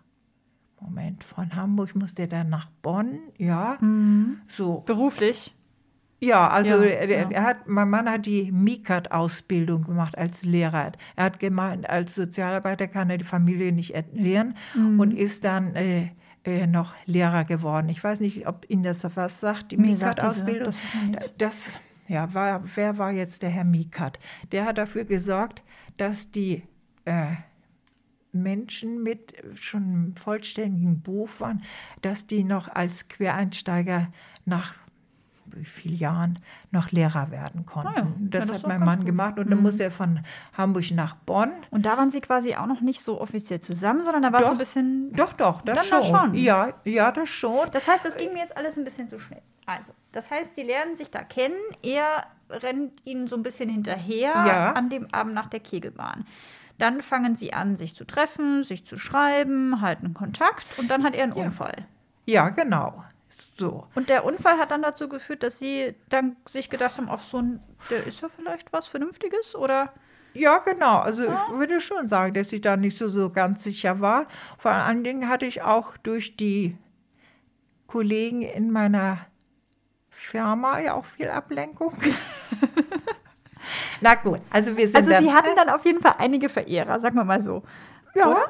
Moment von Hamburg musste dann nach Bonn, ja. Mhm. So beruflich. Ja, also ja, er, ja. hat, mein Mann hat die MICAT-Ausbildung gemacht als Lehrer. Er hat gemeint, als Sozialarbeiter kann er die Familie nicht ernähren mhm. und ist dann äh, äh, noch Lehrer geworden. Ich weiß nicht, ob Ihnen das was sagt, die MICAT-Ausbildung. Das, das ja, war, wer war jetzt der Herr Mikat? Der hat dafür gesorgt, dass die äh, Menschen mit schon vollständigen Beruf waren, dass die noch als Quereinsteiger nach wie vielen Jahren noch Lehrer werden konnten. Ah ja, das das hat mein Mann gut. gemacht und dann Mhm. musste er von Hamburg nach Bonn. Und da waren sie quasi auch noch nicht so offiziell zusammen, sondern da war es so ein bisschen. Doch, doch, das Dann schon. doch schon. Ja, ja, das schon. Das heißt, das ging mir jetzt alles ein bisschen zu schnell. Also, das heißt, die lernen sich da kennen. Er rennt ihnen so ein bisschen hinterher Ja. an dem Abend nach der Kegelbahn. Dann fangen sie an, sich zu treffen, sich zu schreiben, halten Kontakt und dann hat er einen Ja. Unfall. Ja, genau. So. Und der Unfall hat dann dazu geführt, dass sie dann sich gedacht haben, ach so ein, der ist ja vielleicht was Vernünftiges oder Ja, genau. Also ich würde schon sagen, dass ich da nicht so, so ganz sicher war. Vor allen Dingen hatte ich auch durch die Kollegen in meiner Firma ja auch viel Ablenkung. Na gut, also wir sind Also sie hatten dann auf jeden Fall einige Verehrer, sagen wir mal so. ja, oder?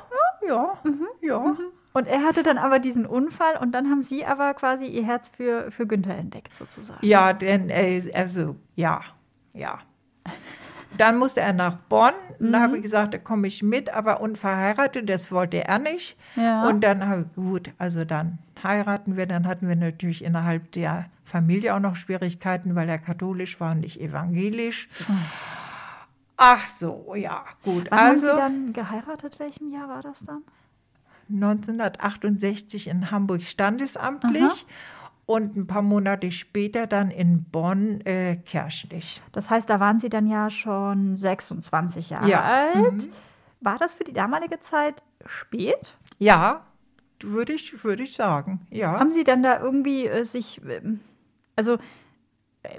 ja, ja. Und er hatte dann aber diesen Unfall und dann haben sie aber quasi ihr Herz für, für Günther entdeckt, sozusagen. Ja, denn äh, also ja, ja. Dann musste er nach Bonn. Mhm. habe ich gesagt, da komme ich mit, aber unverheiratet, das wollte er nicht. Ja. Und dann habe ich, gut, also dann heiraten wir. Dann hatten wir natürlich innerhalb der Familie auch noch Schwierigkeiten, weil er katholisch war und nicht evangelisch. Ach so, ja, gut. Wann haben also sie dann geheiratet? Welchem Jahr war das dann? 1968 in Hamburg standesamtlich und ein paar Monate später dann in Bonn äh, kirchlich. Das heißt, da waren sie dann ja schon 26 Jahre Ja. alt. War das für die damalige Zeit spät? Ja, würde ich, würde ich sagen. Ja. Haben sie dann da irgendwie äh, sich, ähm, also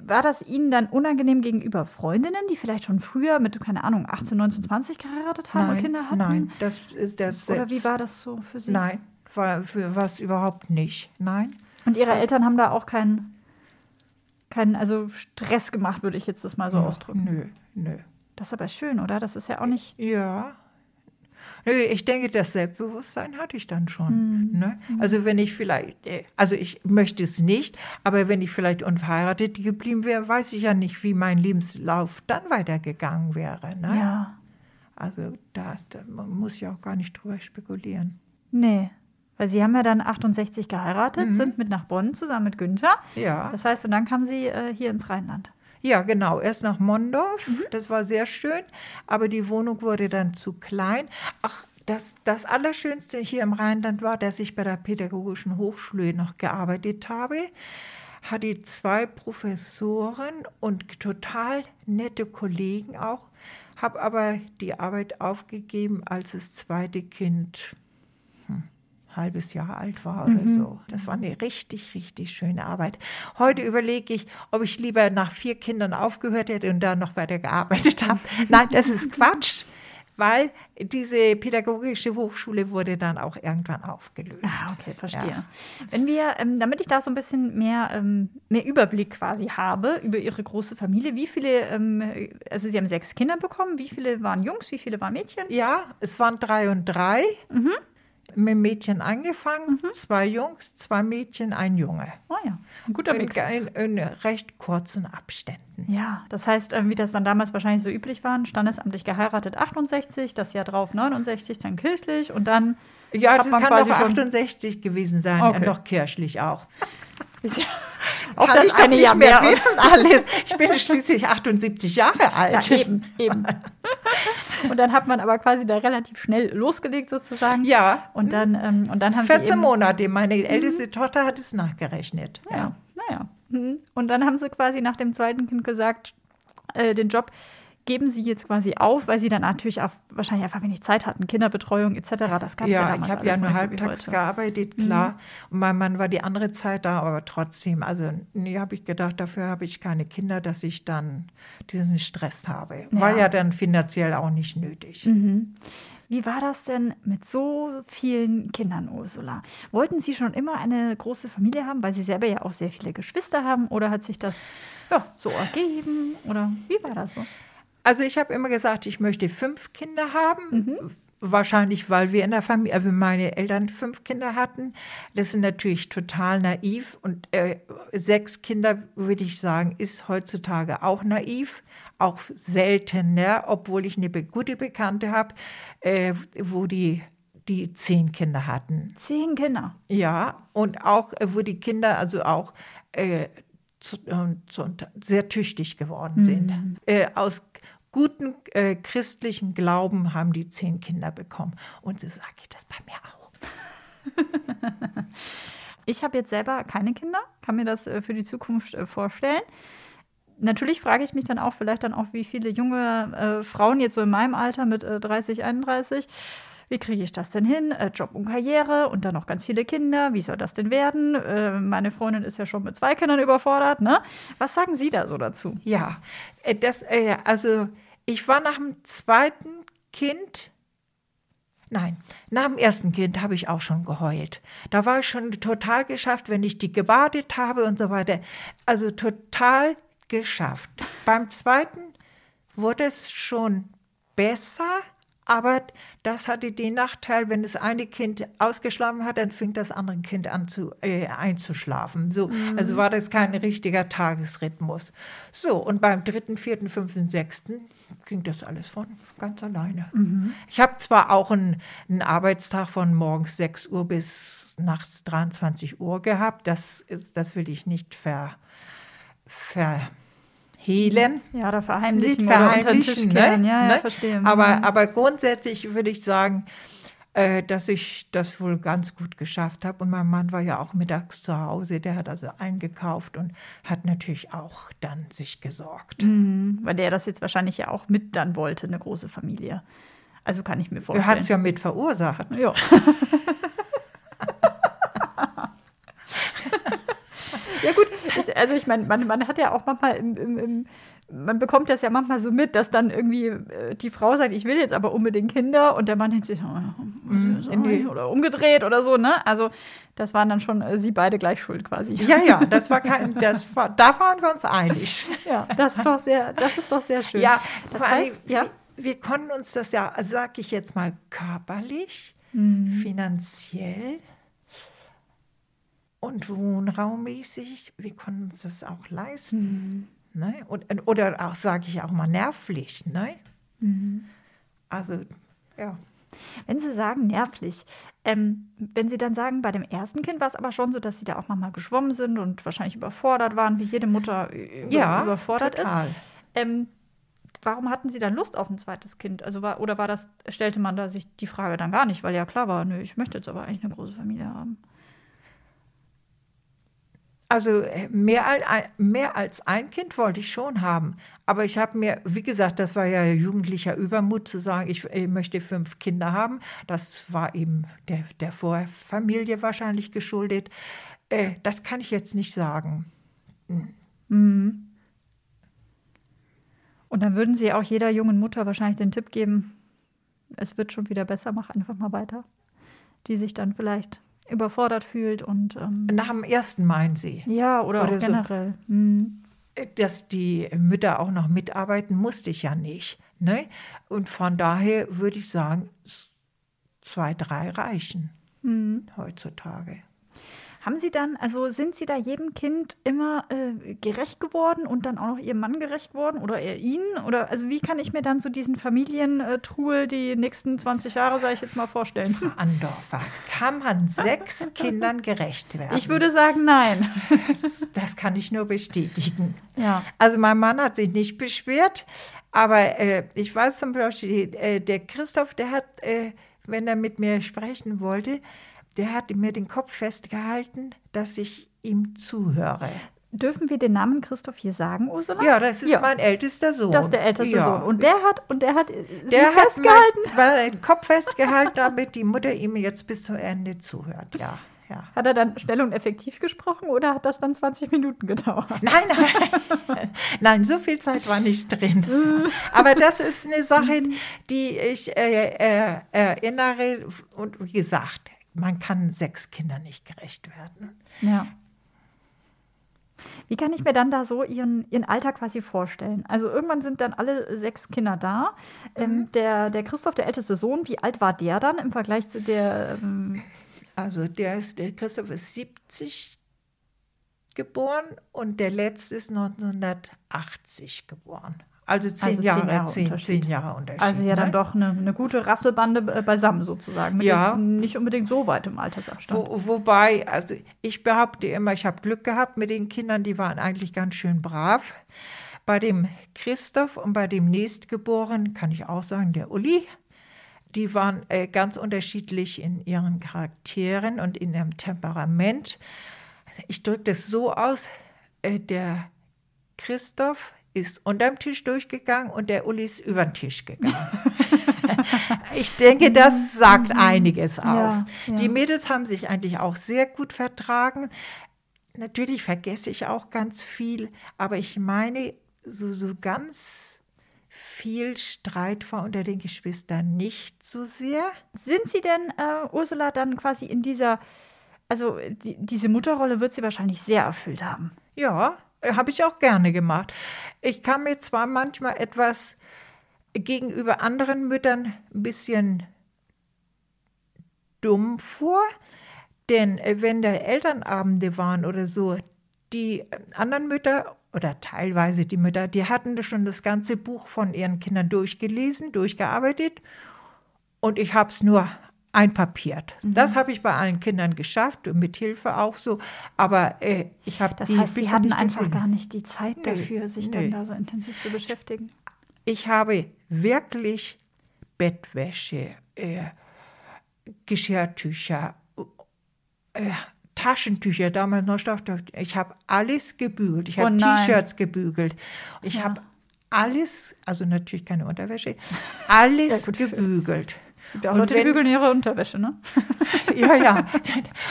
war das ihnen dann unangenehm gegenüber Freundinnen, die vielleicht schon früher mit, keine Ahnung, 18, 19, 20 geheiratet haben und nein, Kinder hatten? nein, das ist das Oder wie war das so für sie? Nein, war für was überhaupt nicht. Nein. Und ihre Eltern haben da auch keinen, keinen, also Stress gemacht, würde ich jetzt das mal so ausdrücken. Nö, nö. Das ist aber schön, oder? Das ist ja auch nicht. Ja. Ich denke, das Selbstbewusstsein hatte ich dann schon. Mhm. Ne? Also wenn ich vielleicht, äh, also ich möchte es nicht, aber wenn ich vielleicht unverheiratet geblieben wäre, weiß ich ja nicht, wie mein Lebenslauf dann weitergegangen wäre. Ne? Ja. Also da, man muss ja auch gar nicht drüber spekulieren. Nee. Weil sie haben ja dann 68 geheiratet, sind mit nach Bonn zusammen mit Günther. Mhm. Ja. Das heißt, und dann kamen sie äh, hier ins Rheinland. Ja, genau. Erst nach Mondorf. Mhm. Das war sehr schön. Aber die Wohnung wurde dann zu klein. Ach, das, das Allerschönste hier im Rheinland war, dass ich bei der Pädagogischen Hochschule noch gearbeitet habe. Hatte zwei Professoren und total nette Kollegen auch. Habe aber die Arbeit aufgegeben, als das zweite Kind hm, halbes Jahr alt war oder so. Das war eine richtig, richtig schöne Arbeit. Heute überlege ich, ob ich lieber nach vier Kindern aufgehört hätte und dann noch weiter gearbeitet habe. Nein, das ist Quatsch, weil diese pädagogische Hochschule wurde dann auch irgendwann aufgelöst. Ah, okay, verstehe. Ja. Wenn wir, ähm, damit ich da so ein bisschen mehr, ähm, mehr Überblick quasi habe über Ihre große Familie, wie viele, ähm, also Sie haben sechs Kinder bekommen, wie viele waren Jungs, wie viele waren Mädchen? Ja, es waren drei und drei. Mit dem Mädchen angefangen, zwei Jungs, zwei Mädchen, ein Junge. Oh ja, ein guter In, Mix. in, in recht kurzen Abständen. Ja, das heißt, ähm, wie das dann damals wahrscheinlich so üblich war, standesamtlich geheiratet 68, das Jahr drauf 69, dann kirchlich und dann Ja, das kann schon 68 gewesen sein, Okay. noch kirchlich auch. Ist ja Auch das kann ich doch nicht Jahr mehr mehr wissen alles. Ich bin schließlich 78 Jahre Ja, alt. eben, eben. und dann hat man aber quasi da relativ schnell losgelegt sozusagen. Ja. Und dann, ähm, und dann haben 14 sie eben, Monate. Meine älteste Tochter hat es nachgerechnet. Ja, naja. Mhm. Und dann haben sie quasi nach dem zweiten Kind gesagt, äh, den Job geben sie jetzt quasi auf, weil sie dann natürlich auch wahrscheinlich einfach wenig Zeit hatten, Kinderbetreuung etc. Das gab es ja, Ja, damals ich habe ja nur so halbtags heute. gearbeitet, klar. Und mein Mann war die andere Zeit da, aber trotzdem, also nee, habe ich gedacht, dafür habe ich keine Kinder, dass ich dann diesen Stress habe. War Ja. ja dann finanziell auch nicht nötig. Wie war das denn mit so vielen Kindern, Ursula? Wollten Sie schon immer eine große Familie haben, weil Sie selber ja auch sehr viele Geschwister haben? Oder hat sich das ja, so ergeben? Oder wie war das so? Also ich habe immer gesagt, ich möchte fünf Kinder haben. Mhm. Wahrscheinlich, weil wir in der Familie, also meine Eltern fünf Kinder hatten. Das ist natürlich total naiv. Und äh, sechs Kinder, würde ich sagen, ist heutzutage auch naiv. Auch seltener, obwohl ich eine gute Bekannte habe, äh, wo die, die zehn Kinder hatten. Zehn Kinder. Ja, und auch, äh, wo die Kinder also auch äh, zu, und, und sehr tüchtig geworden sind. Mhm. Äh, aus guten äh, christlichen Glauben haben die zehn Kinder bekommen. Und so sage ich das bei mir auch. Ich habe jetzt selber keine Kinder, kann mir das äh, für die Zukunft äh, vorstellen. Natürlich frage ich mich dann auch vielleicht dann auch, wie viele junge äh, Frauen jetzt so in meinem Alter mit äh, 30, 31, wie kriege ich das denn hin? Äh, Job und Karriere und dann noch ganz viele Kinder. Wie soll das denn werden? Äh, meine Freundin ist ja schon mit zwei Kindern überfordert. Ne? Was sagen Sie da so dazu? Ja, das, also ich war nach dem zweiten Kind, nein, nach dem ersten Kind habe ich auch schon geheult. Da war ich schon total geschafft, wenn ich die gebadet habe und so weiter. Also total geschafft. Beim zweiten wurde es schon besser, aber das hatte den Nachteil, wenn das eine Kind ausgeschlafen hat, dann fing das andere Kind an zu, äh, einzuschlafen. So, Also war das kein richtiger Tagesrhythmus. So, und beim dritten, vierten, fünften, sechsten ging das alles von ganz alleine. Ich habe zwar auch einen, einen Arbeitstag von morgens 6 Uhr bis nachts 23 Uhr gehabt, das, das will ich nicht ver, verhehlen Ja, da nicht verheimlichen oder unter verheimlichen, ne? Ja, ja, Ne? verstehe. Aber, Mhm. aber grundsätzlich würde ich sagen, äh, dass ich das wohl ganz gut geschafft habe. Und mein Mann war ja auch mittags zu Hause, der hat also eingekauft und hat natürlich auch dann sich gesorgt. Mhm, weil der das jetzt wahrscheinlich ja auch mit dann wollte, eine große Familie. Also kann ich mir vorstellen. Er hat es ja mit verursacht. Ja. ja gut, ich, also ich meine, man, man hat ja auch manchmal im, im, im, man bekommt das ja manchmal so mit, dass dann irgendwie äh, die Frau sagt, ich will jetzt aber unbedingt Kinder und der Mann denkt sich, oh, nee. oder umgedreht oder so, ne? Also das waren dann schon äh, sie beide gleich schuld quasi. Ja, ja, das war kein, das war, da waren wir uns einig. Ja, das ist doch sehr, das ist doch sehr schön. Ja, das vor allem, heißt, ja. wir, wir konnten uns das ja, sag ich jetzt mal, körperlich, Mhm. finanziell und wohnraummäßig, wir konnten uns das auch leisten. Mhm. Ne? Und, oder auch, sage ich auch mal, nervlich. Ne? Mhm. Also, ja. Wenn Sie sagen nervlich, ähm, wenn Sie dann sagen, bei dem ersten Kind war es aber schon so, dass Sie da auch manchmal geschwommen sind und wahrscheinlich überfordert waren, wie jede Mutter über, Ja, überfordert total. ist. Ähm, warum hatten Sie dann Lust auf ein zweites Kind? Also war, oder war das, stellte man da sich die Frage dann gar nicht, weil ja klar war, nö, ich möchte jetzt aber eigentlich eine große Familie haben. Also äh, mehr als, ein, mehr als ein Kind wollte ich schon haben. Aber ich habe mir, wie gesagt, das war ja jugendlicher Übermut zu sagen, ich, äh, möchte fünf Kinder haben. Das war eben der, der Vorfamilie wahrscheinlich geschuldet. Äh, das kann ich jetzt nicht sagen. Und dann würden Sie auch jeder jungen Mutter wahrscheinlich den Tipp geben, es wird schon wieder besser, mach einfach mal weiter. Die sich dann vielleicht überfordert fühlt und ähm, Nach dem ersten meinen Sie, ja, oder, Oder auch so. generell. Mhm. dass die Mütter auch noch mitarbeiten, musste ich ja nicht. Ne? Und von daher würde ich sagen, zwei, drei reichen heutzutage. Haben Sie dann, also sind Sie da jedem Kind immer äh, gerecht geworden und dann auch noch Ihrem Mann gerecht worden oder er Ihnen? Oder also wie kann ich mir dann so diesen Familientrul die nächsten 20 Jahre, sage ich jetzt mal, vorstellen? Frau Andorfer, kann man sechs Kindern gerecht werden? Ich würde sagen, nein. das, das kann ich nur bestätigen. Ja. Also mein Mann hat sich nicht beschwert, aber äh, ich weiß zum Beispiel, äh, der Christoph, der hat, äh, wenn er mit mir sprechen wollte, der hat mir den Kopf festgehalten, dass ich ihm zuhöre. Dürfen wir den Namen Christoph hier sagen, Ursula? Ja, das ist Ja. mein ältester Sohn. Das ist der älteste ja. Sohn. Und der hat, und der hat der hat festgehalten? mein- mein den Kopf festgehalten, damit die Mutter ihm jetzt bis zum Ende zuhört. Ja, ja. Hat er dann schnell und effektiv gesprochen oder hat das dann 20 Minuten gedauert? Nein, nein, nein, so viel Zeit war nicht drin. Aber das ist eine Sache, die ich äh, äh, erinnere. Und wie gesagt, man kann sechs Kindern nicht gerecht werden. Ja. Wie kann ich mir dann da so ihren, ihren Alltag quasi vorstellen? Also irgendwann sind dann alle sechs Kinder da. Ähm, der, der Christoph, der älteste Sohn, wie alt war der dann im Vergleich zu der? Ähm, Also der ist, der Christoph ist 70 geboren und der letzte ist 1980 geboren. Also zehn Also zehn Jahre, Jahre zehn, Unterschied. zehn Jahre Unterschied. Also ja dann ne? doch eine, eine gute Rasselbande äh, beisammen sozusagen. Mit Ja. nicht unbedingt so weit im Altersabstand. Wo, wobei, also ich behaupte immer, ich habe Glück gehabt mit den Kindern, die waren eigentlich ganz schön brav. Bei dem Christoph und bei dem Nächstgeborenen kann ich auch sagen, der Uli, die waren äh, ganz unterschiedlich in ihren Charakteren und in ihrem Temperament. Also ich drücke das so aus, äh, der Christoph ist unterm Tisch durchgegangen und der Uli ist über den Tisch gegangen. ich denke, das sagt einiges aus. Ja, ja. Die Mädels haben sich eigentlich auch sehr gut vertragen. Natürlich vergesse ich auch ganz viel, aber ich meine, so, so ganz viel Streit war unter den Geschwistern nicht so sehr. Sind Sie denn, äh, Ursula, dann quasi in dieser, also die, diese Mutterrolle wird sie wahrscheinlich sehr erfüllt haben. Ja, habe ich auch gerne gemacht. Ich kam mir zwar manchmal etwas gegenüber anderen Müttern ein bisschen dumm vor, denn äh, wenn da Elternabende waren oder so, die äh, anderen Mütter oder teilweise die Mütter, die hatten schon das ganze Buch von ihren Kindern durchgelesen, durchgearbeitet und ich habe es nur einpapiert. Das habe ich bei allen Kindern geschafft und mit Hilfe auch so, aber äh, ich habe Das die heißt, Sie hatten einfach gar nicht die Zeit Nee, dafür, sich nee. dann da so intensiv zu beschäftigen. Ich habe wirklich Bettwäsche, äh, Geschirrtücher, äh, Taschentücher, damals noch Stofftücher. Ich habe alles gebügelt. Ich Oh habe. T-Shirts gebügelt. Ich Ja. habe alles, also natürlich keine Unterwäsche, alles gebügelt. Gibt auch Und Leute, die wenn- bügeln ihre Unterwäsche, ne? Ja, ja.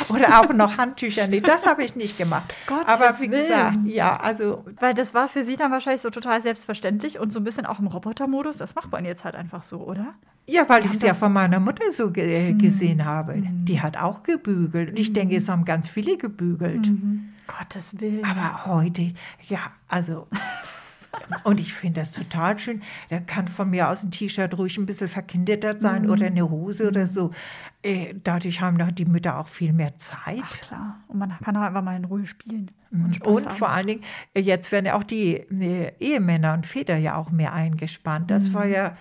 Oder auch noch Handtücher. Nee, das habe ich nicht gemacht. Gottes Aber wie gesagt, ja, also Weil das war für Sie dann wahrscheinlich so total selbstverständlich und so ein bisschen auch im Robotermodus. Das macht man jetzt halt einfach so, oder? Ja, weil ich es ja von meiner Mutter so ge gesehen habe. Die hat auch gebügelt. Und ich denke, es haben ganz viele gebügelt. Gottes Willen. Aber heute, ja, also. Und ich finde das total schön. Da kann von mir aus ein T-Shirt ruhig ein bisschen verkindert sein oder eine Hose oder so. Äh, dadurch haben doch die Mütter auch viel mehr Zeit. Ach klar. Und man kann auch einfach mal in Ruhe spielen. Und, Mhm. Und haben. vor allen Dingen, äh, jetzt werden ja auch die äh, Ehemänner und Väter ja auch mehr eingespannt. Das war ja.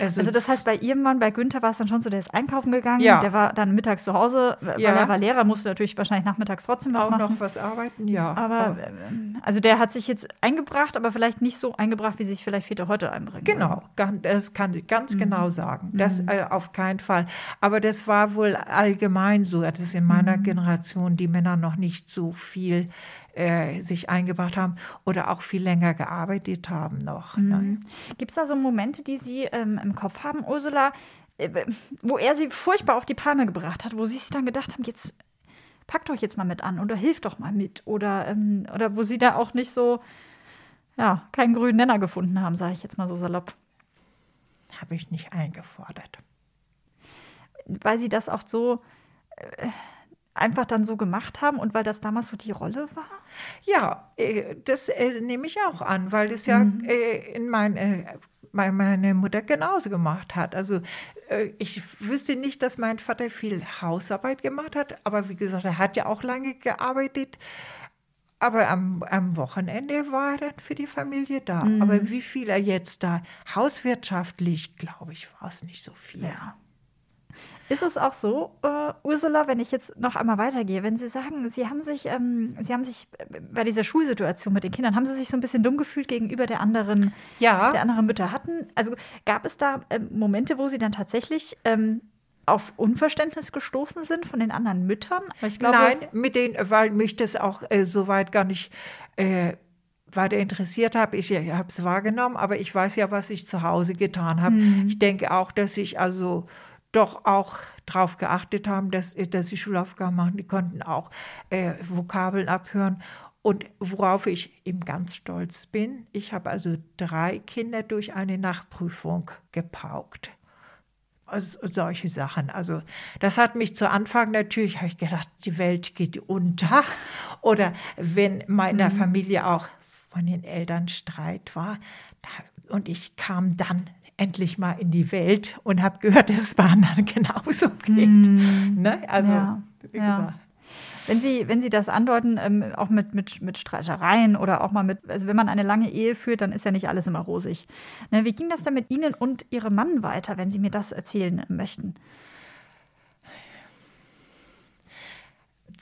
Also das heißt, bei Ihrem Mann, bei Günther war es dann schon so, der ist einkaufen gegangen, Ja. der war dann mittags zu Hause, weil Ja. er war Lehrer, musste natürlich wahrscheinlich nachmittags trotzdem was auch machen. noch was arbeiten, ja. Aber ähm, also der hat sich jetzt eingebracht, aber vielleicht nicht so eingebracht, wie sich vielleicht Väter heute einbringen. Genau, gan- das kann ich ganz Mhm. genau sagen. Das äh, auf keinen Fall. Aber das war wohl allgemein so, dass in meiner Mhm. Generation die Männer noch nicht so viel äh, sich eingebracht haben oder auch viel länger gearbeitet haben noch. Ne? Gibt es da so Momente, die Sie ähm, im Kopf haben, Ursula, äh, wo er Sie furchtbar auf die Palme gebracht hat, wo Sie sich dann gedacht haben, jetzt packt euch jetzt mal mit an oder hilft doch mal mit oder, ähm, oder wo Sie da auch nicht so, ja, keinen grünen Nenner gefunden haben, sage ich jetzt mal so salopp. Habe ich nicht eingefordert. weil sie das auch so äh, einfach dann so gemacht haben und weil das damals so die Rolle war? Ja, äh, das äh, nehme ich auch an, weil das ja Mhm. äh, in mein, mein, meine Mutter genauso gemacht hat. Also ich wüsste nicht, dass mein Vater viel Hausarbeit gemacht hat, aber wie gesagt, er hat ja auch lange gearbeitet. Aber am, am Wochenende war er dann für die Familie da. Mhm. Aber wie viel er jetzt da hauswirtschaftlich, glaube ich, war es nicht so viel. Ja. Ist es auch so, äh, Ursula, wenn ich jetzt noch einmal weitergehe, wenn Sie sagen, Sie haben sich, ähm, Sie haben sich äh, bei dieser Schulsituation mit den Kindern, haben Sie sich so ein bisschen dumm gefühlt gegenüber der anderen, Ja. der anderen Mütter hatten? Also gab es da ähm, Momente, wo Sie dann tatsächlich ähm, auf Unverständnis gestoßen sind von den anderen Müttern? Glaube, Nein, mit denen, weil mich das auch äh, soweit gar nicht äh, weiter interessiert habe. Ich habe es wahrgenommen, aber ich weiß ja, was ich zu Hause getan habe. Ich denke auch, dass ich also doch auch darauf geachtet haben, dass, dass sie Schulaufgaben machen. Die konnten auch äh, Vokabeln abhören. Und worauf ich eben ganz stolz bin, ich habe also drei Kinder durch eine Nachprüfung gepaukt. Also solche Sachen. Also das hat mich zu Anfang natürlich, habe ich gedacht, die Welt geht unter. Oder wenn meiner Familie auch von den Eltern Streit war. Und ich kam dann endlich mal in die Welt und habe gehört, dass es bei anderen genauso geht. Ne? Also, Ja, ja. Wenn Sie, wenn Sie das andeuten, ähm, auch mit, mit, mit Streitereien oder auch mal mit, also wenn man eine lange Ehe führt, dann ist ja nicht alles immer rosig. Ne, wie ging das dann mit Ihnen und Ihrem Mann weiter, wenn Sie mir das erzählen möchten?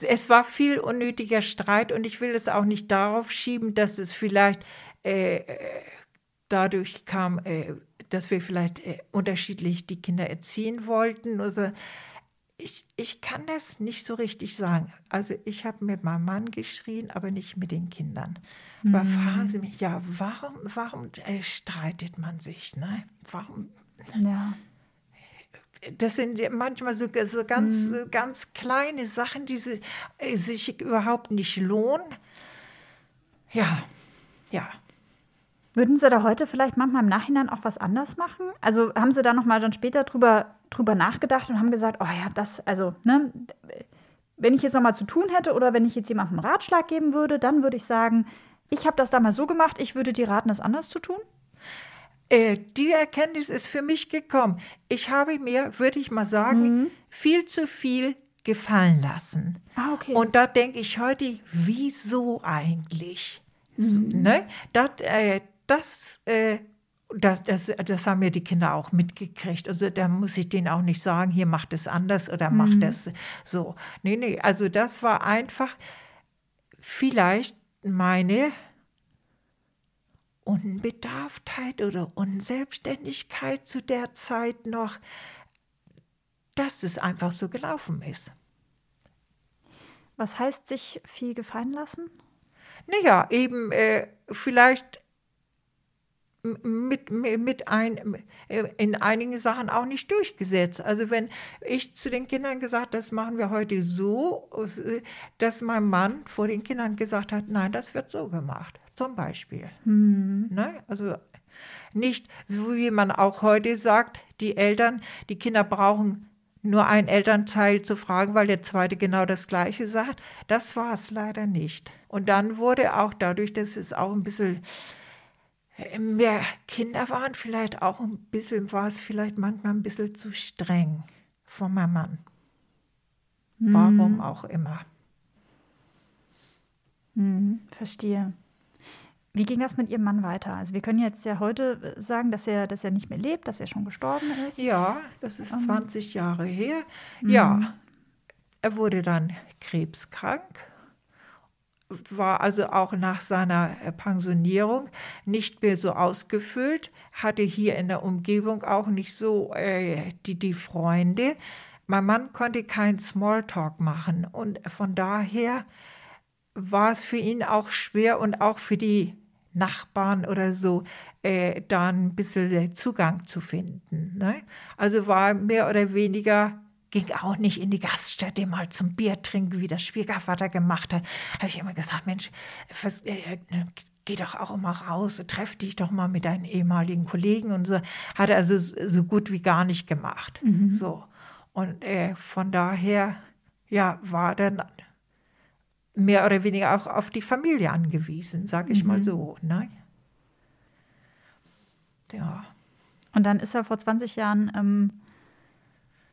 es war viel unnötiger Streit und ich will es auch nicht darauf schieben, dass es vielleicht äh, dadurch kam, äh, dass wir vielleicht äh, unterschiedlich die Kinder erziehen wollten. Also ich, ich kann das nicht so richtig sagen. Also ich habe mit meinem Mann geschrien, aber nicht mit den Kindern. Mhm. Aber fragen Sie mich, ja, warum, warum äh, streitet man sich? Ne? Warum? Ja das sind manchmal so, so ganz, mhm. so ganz kleine Sachen, die äh, sich überhaupt nicht lohnen. Ja, ja. Würden Sie da heute vielleicht manchmal im Nachhinein auch was anders machen? Also haben Sie da nochmal dann später drüber, drüber nachgedacht und haben gesagt, oh ja, das, also, ne, wenn ich jetzt nochmal zu tun hätte oder wenn ich jetzt jemandem einen Ratschlag geben würde, dann würde ich sagen, ich habe das damals so gemacht, ich würde dir raten, das anders zu tun? Äh, die Erkenntnis ist für mich gekommen. Ich habe mir, würde ich mal sagen, mhm. viel zu viel gefallen lassen. Ah, okay. Und da denke ich heute, wieso eigentlich? Mhm. Ne? Das, äh, das, äh, das, das, das, haben ja die Kinder auch mitgekriegt. Also da muss ich denen auch nicht sagen, hier macht es anders oder macht mhm. es so. Nee, nee, also das war einfach vielleicht meine Unbedarftheit oder Unselbstständigkeit zu der Zeit noch, dass es einfach so gelaufen ist. Was heißt sich viel gefallen lassen? Naja, eben äh, vielleicht mit, mit ein, äh, in einigen Sachen auch nicht durchgesetzt. Also wenn ich zu den Kindern gesagt, das machen wir heute so, äh, dass mein Mann vor den Kindern gesagt hat, nein, das wird so gemacht, zum Beispiel. Mhm. Ne? Also nicht so wie man auch heute sagt, die Eltern, die Kinder brauchen nur ein Elternteil zu fragen, weil der zweite genau das Gleiche sagt. Das war es leider nicht. Und dann wurde auch dadurch, dass es auch ein bisschen mehr Kinder waren, vielleicht auch ein bisschen, war es vielleicht manchmal ein bisschen zu streng von meinem Mann. Hm. Warum auch immer. Hm, verstehe. Wie ging das mit Ihrem Mann weiter? Also wir können jetzt ja heute sagen, dass er, dass er nicht mehr lebt, dass er schon gestorben ist. Ja, das ist 20 ähm. Jahre her. Ja, hm. er wurde dann krebskrank war also auch nach seiner äh, Pensionierung nicht mehr so ausgefüllt, hatte hier in der Umgebung auch nicht so äh, die, die Freunde. Mein Mann konnte keinen Smalltalk machen und von daher war es für ihn auch schwer und auch für die Nachbarn oder so, äh, da ein bisschen Zugang zu finden. Ne? Also war mehr oder weniger ging auch nicht in die Gaststätte mal zum Bier trinken, wie der Schwiegervater gemacht hat. Habe ich immer gesagt, Mensch, was, äh, äh, geh doch auch immer raus, treff dich doch mal mit deinen ehemaligen Kollegen und so. Hat er also so gut wie gar nicht gemacht. Mhm. So. Und äh, von daher, ja, war dann mehr oder weniger auch auf die Familie angewiesen, sage ich mhm. mal so. Ne? Ja. Und dann ist er vor 20 Jahren ähm,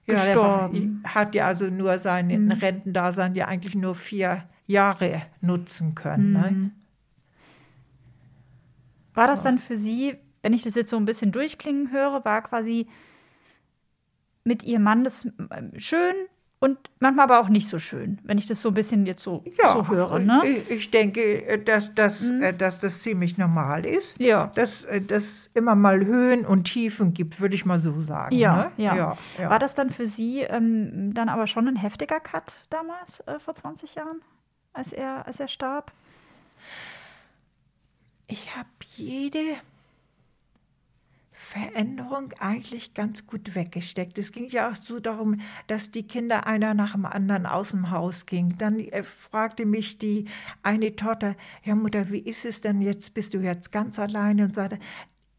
gestorben. Der hat ja also nur sein mhm. Rentendasein ja eigentlich nur vier Jahre nutzen können. Ne? Mhm. Ne? War das dann für Sie, wenn ich das jetzt so ein bisschen durchklingen höre, war quasi mit Ihrem Mann das äh, schön, und manchmal aber auch nicht so schön, wenn ich das so ein bisschen jetzt so, ja, so höre. Ne? Ich, ich denke, dass das, mhm. Äh, dass das ziemlich normal ist. Ja. Dass es immer mal Höhen und Tiefen gibt, würde ich mal so sagen. Ja, ne? ja. ja, ja. War das dann für Sie ähm, dann aber schon ein heftiger Cut damals, äh, vor 20 Jahren, als er, als er starb? Ich habe jede Veränderung eigentlich ganz gut weggesteckt. Es ging ja auch so darum, dass die Kinder einer nach dem anderen aus dem Haus gingen. Dann äh, fragte mich die eine Tochter, ja Mutter, wie ist es denn jetzt? Bist du jetzt ganz alleine und so weiter.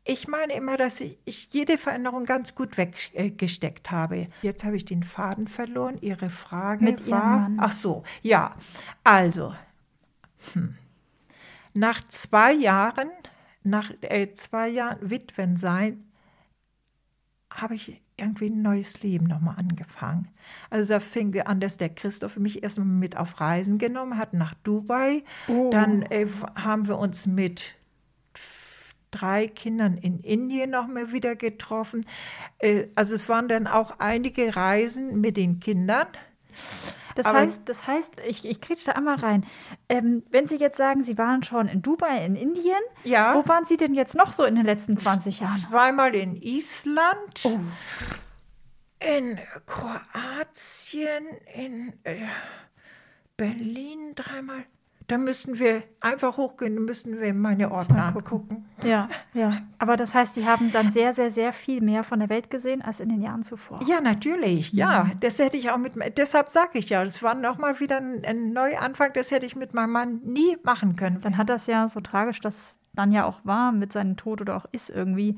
Ich meine immer, dass ich, ich jede Veränderung ganz gut weggesteckt habe. Jetzt habe ich den Faden verloren. Ihre Frage Mit war. Mann. Ach so, ja. Also, hm. nach zwei Jahren nach äh, zwei Jahren Witwen sein, habe ich irgendwie ein neues Leben nochmal angefangen. Also da fing wir an, dass der Christoph mich erstmal mit auf Reisen genommen hat nach Dubai. Oh. Dann äh, haben wir uns mit drei Kindern in Indien noch mal wieder getroffen. Äh, also es waren dann auch einige Reisen mit den Kindern. Das Aber- heißt, das heißt, ich, ich kriege da einmal rein. Ähm, wenn Sie jetzt sagen, Sie waren schon in Dubai, in Indien, Ja. wo waren Sie denn jetzt noch so in den letzten 20 Jahren? Zweimal in Island, Oh. in Kroatien, in äh, Berlin dreimal. Da müssen wir einfach hochgehen, müssen wir meine Ordner angucken. Ja, ja. Aber das heißt, Sie haben dann sehr, sehr, sehr viel mehr von der Welt gesehen als in den Jahren zuvor. Ja, natürlich, ja. Das hätte ich auch mit, deshalb sage ich ja, das war nochmal wieder ein, ein Neuanfang, das hätte ich mit meinem Mann nie machen können. Dann hat das ja so tragisch, das dann ja auch war mit seinem Tod oder auch ist irgendwie.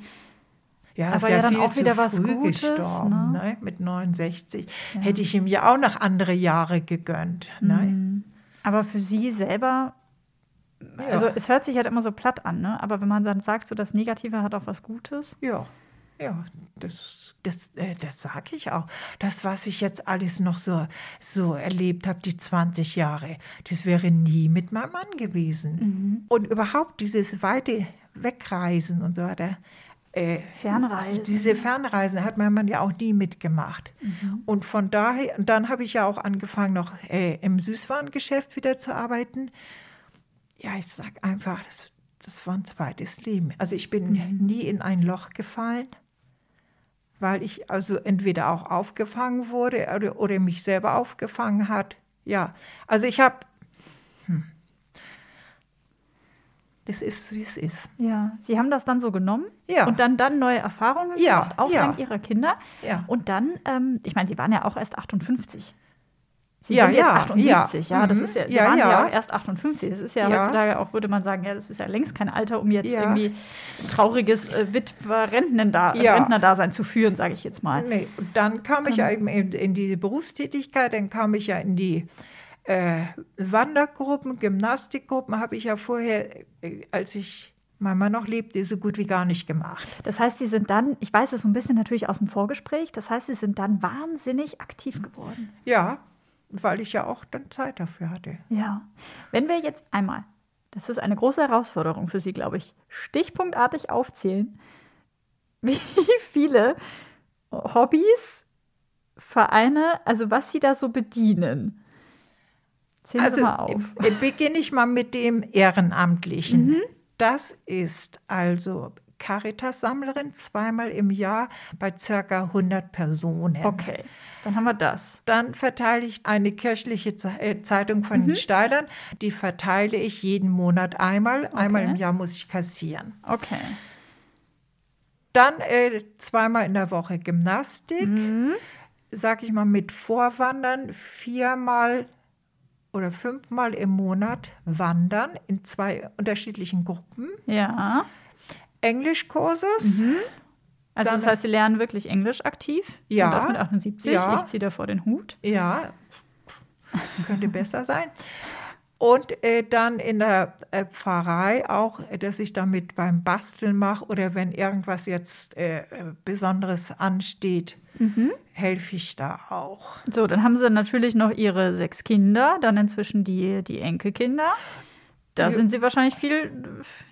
Ja, Aber ist ja dann viel auch zu wieder was Gutes, gestorben, ne? ne? mit 69. Hätte ich ihm ja auch noch andere Jahre gegönnt. Ne? Mhm. Aber für Sie selber, also es hört sich halt immer so platt an, ne? aber wenn man dann sagt, so das Negative hat auch was Gutes. Ja, ja, das, das, äh, das sage ich auch. Das, was ich jetzt alles noch so, so erlebt habe, die 20 Jahre, das wäre nie mit meinem Mann gewesen. Und überhaupt dieses weite Wegreisen und so weiter. Äh, Fernreisen. Diese Fernreisen hat mein Mann ja auch nie mitgemacht. Und von daher, und dann habe ich ja auch angefangen, noch äh, im Süßwarengeschäft wieder zu arbeiten. Ja, ich sag einfach, das, das war ein zweites Leben. Also ich bin nie in ein Loch gefallen, weil ich also entweder auch aufgefangen wurde oder, oder mich selber aufgefangen hat. Ja, also ich habe, hm, das ist, wie es ist. Ja, Sie haben das dann so genommen Ja. und dann, dann neue Erfahrungen Ja, gemacht, auch ja. dank Ihrer Kinder. Ja. Und dann, ähm, ich meine, Sie waren ja auch erst 58. Sie Ja, sind jetzt ja, 78, ja. ja. Das Mhm. ist ja, Sie Ja, waren ja. erst 58. Das ist ja, heutzutage auch, würde man sagen, ja, das ist ja längst kein Alter, um jetzt irgendwie trauriges äh, Witwer-Rentnenda- Ja. Rentnerdasein zu führen, sage ich jetzt mal. Nee, und dann kam ich ja eben in, in diese Berufstätigkeit, dann kam ich ja in die äh, Wandergruppen, Gymnastikgruppen, habe ich ja vorher, äh, als ich Mama noch lebte, so gut wie gar nicht gemacht. Das heißt, Sie sind dann, ich weiß es so ein bisschen natürlich aus dem Vorgespräch, das heißt, Sie sind dann wahnsinnig aktiv geworden. Ja, weil ich ja auch dann Zeit dafür hatte. Ja. Wenn wir jetzt einmal, das ist eine große Herausforderung für Sie, glaube ich, stichpunktartig aufzählen, wie viele Hobbys, Vereine, also was Sie da so bedienen. Zählen Sie Also mal auf. äh, beginne ich mal mit dem Ehrenamtlichen. Das ist also Caritas-Sammlerin zweimal im Jahr bei circa 100 Personen. Okay, dann haben wir das. Dann verteile ich eine kirchliche äh, Zeitung von Mhm. den Steilern. Die verteile ich jeden Monat einmal. Einmal im Jahr muss ich kassieren. Okay. Dann äh, zweimal in der Woche Gymnastik. Sag ich mal mit Vorwandern. Viermal oder fünfmal im Monat wandern in zwei unterschiedlichen Gruppen. Ja. Englischkurses. Also Dann- das heißt, Sie lernen wirklich Englisch aktiv? Ja. Und das mit 78? Ja. Ich ziehe da vor den Hut. Ja, könnte besser sein. Und äh, dann in der äh, Pfarrei auch, dass ich damit beim Basteln mache oder wenn irgendwas jetzt äh, Besonderes ansteht, helfe ich da auch. So, dann haben Sie natürlich noch Ihre sechs Kinder, dann inzwischen die, die Enkelkinder. Da Ja. sind Sie wahrscheinlich viel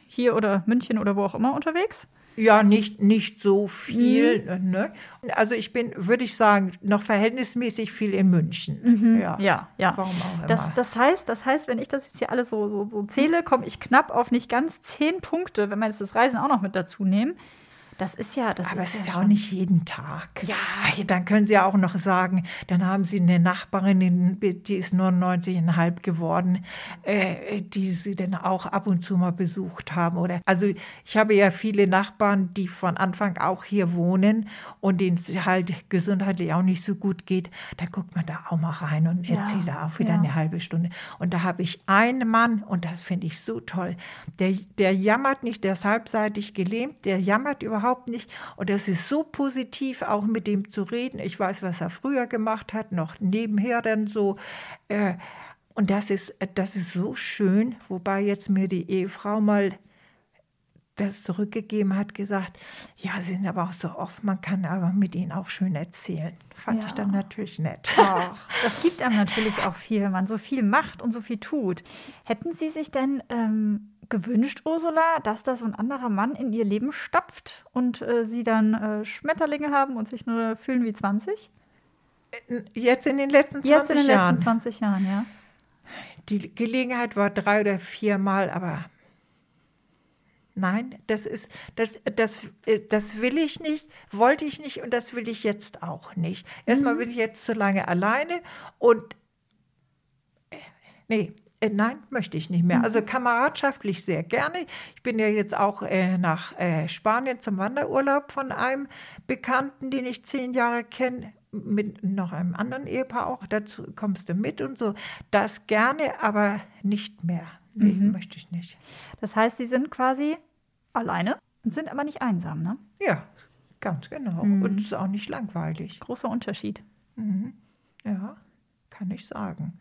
hier oder München oder wo auch immer unterwegs. Ja, nicht, nicht so viel. Ne? Also ich bin, würde ich sagen, noch verhältnismäßig viel in München. Ja. Ja, ja. Warum auch immer. Das, das, heißt, das heißt, wenn ich das jetzt hier alles so, so, so zähle, komme ich knapp auf nicht ganz zehn Punkte, wenn wir jetzt das Reisen auch noch mit dazu nehmen. Das ist ja, das Aber ist es ist ja ja auch nicht jeden Tag. Ja. Dann können Sie ja auch noch sagen, dann haben Sie eine Nachbarin, die ist 99,5 geworden, äh, die Sie dann auch ab und zu mal besucht haben. Oder also ich habe ja viele Nachbarn, die von Anfang auch hier wohnen und denen es halt gesundheitlich auch nicht so gut geht. Dann guckt man da auch mal rein und Ja, erzählt da auch wieder ja. eine halbe Stunde. Und da habe ich einen Mann, und das finde ich so toll, der, der jammert nicht, der ist halbseitig gelähmt, der jammert überhaupt nicht. Und das ist so positiv, auch mit dem zu reden. Ich weiß, was er früher gemacht hat, noch nebenher dann so. Äh, und das ist, das ist so schön, wobei jetzt mir die Ehefrau mal das zurückgegeben hat, gesagt, ja, sie sind aber auch so oft, man kann aber mit ihnen auch schön erzählen. Fand Ja. ich dann natürlich nett. Ach, das gibt einem natürlich auch viel, wenn man so viel macht und so viel tut. Hätten Sie sich denn ähm, gewünscht, Ursula, dass da so ein anderer Mann in Ihr Leben stapft und äh, Sie dann äh, Schmetterlinge haben und sich nur fühlen wie 20? Jetzt in den letzten 20 Jetzt in den Jahren. letzten 20 Jahren, ja. Die Gelegenheit war drei oder viermal, aber nein, das ist, das, das, äh, das will ich nicht, wollte ich nicht und das will ich jetzt auch nicht. Erstmal bin ich jetzt zu lange alleine und äh, nee. Äh, Nein, möchte ich nicht mehr. Also kameradschaftlich sehr gerne. Ich bin ja jetzt auch äh, nach äh, Spanien zum Wanderurlaub von einem Bekannten, den ich zehn Jahre kenne, mit noch einem anderen Ehepaar auch. Dazu kommst du mit und so. Das gerne, aber nicht mehr. Nee, möchte ich nicht. Das heißt, Sie sind quasi alleine und sind aber nicht einsam, ne? Ja, ganz genau. Und es ist auch nicht langweilig. Großer Unterschied. Ja, kann ich sagen.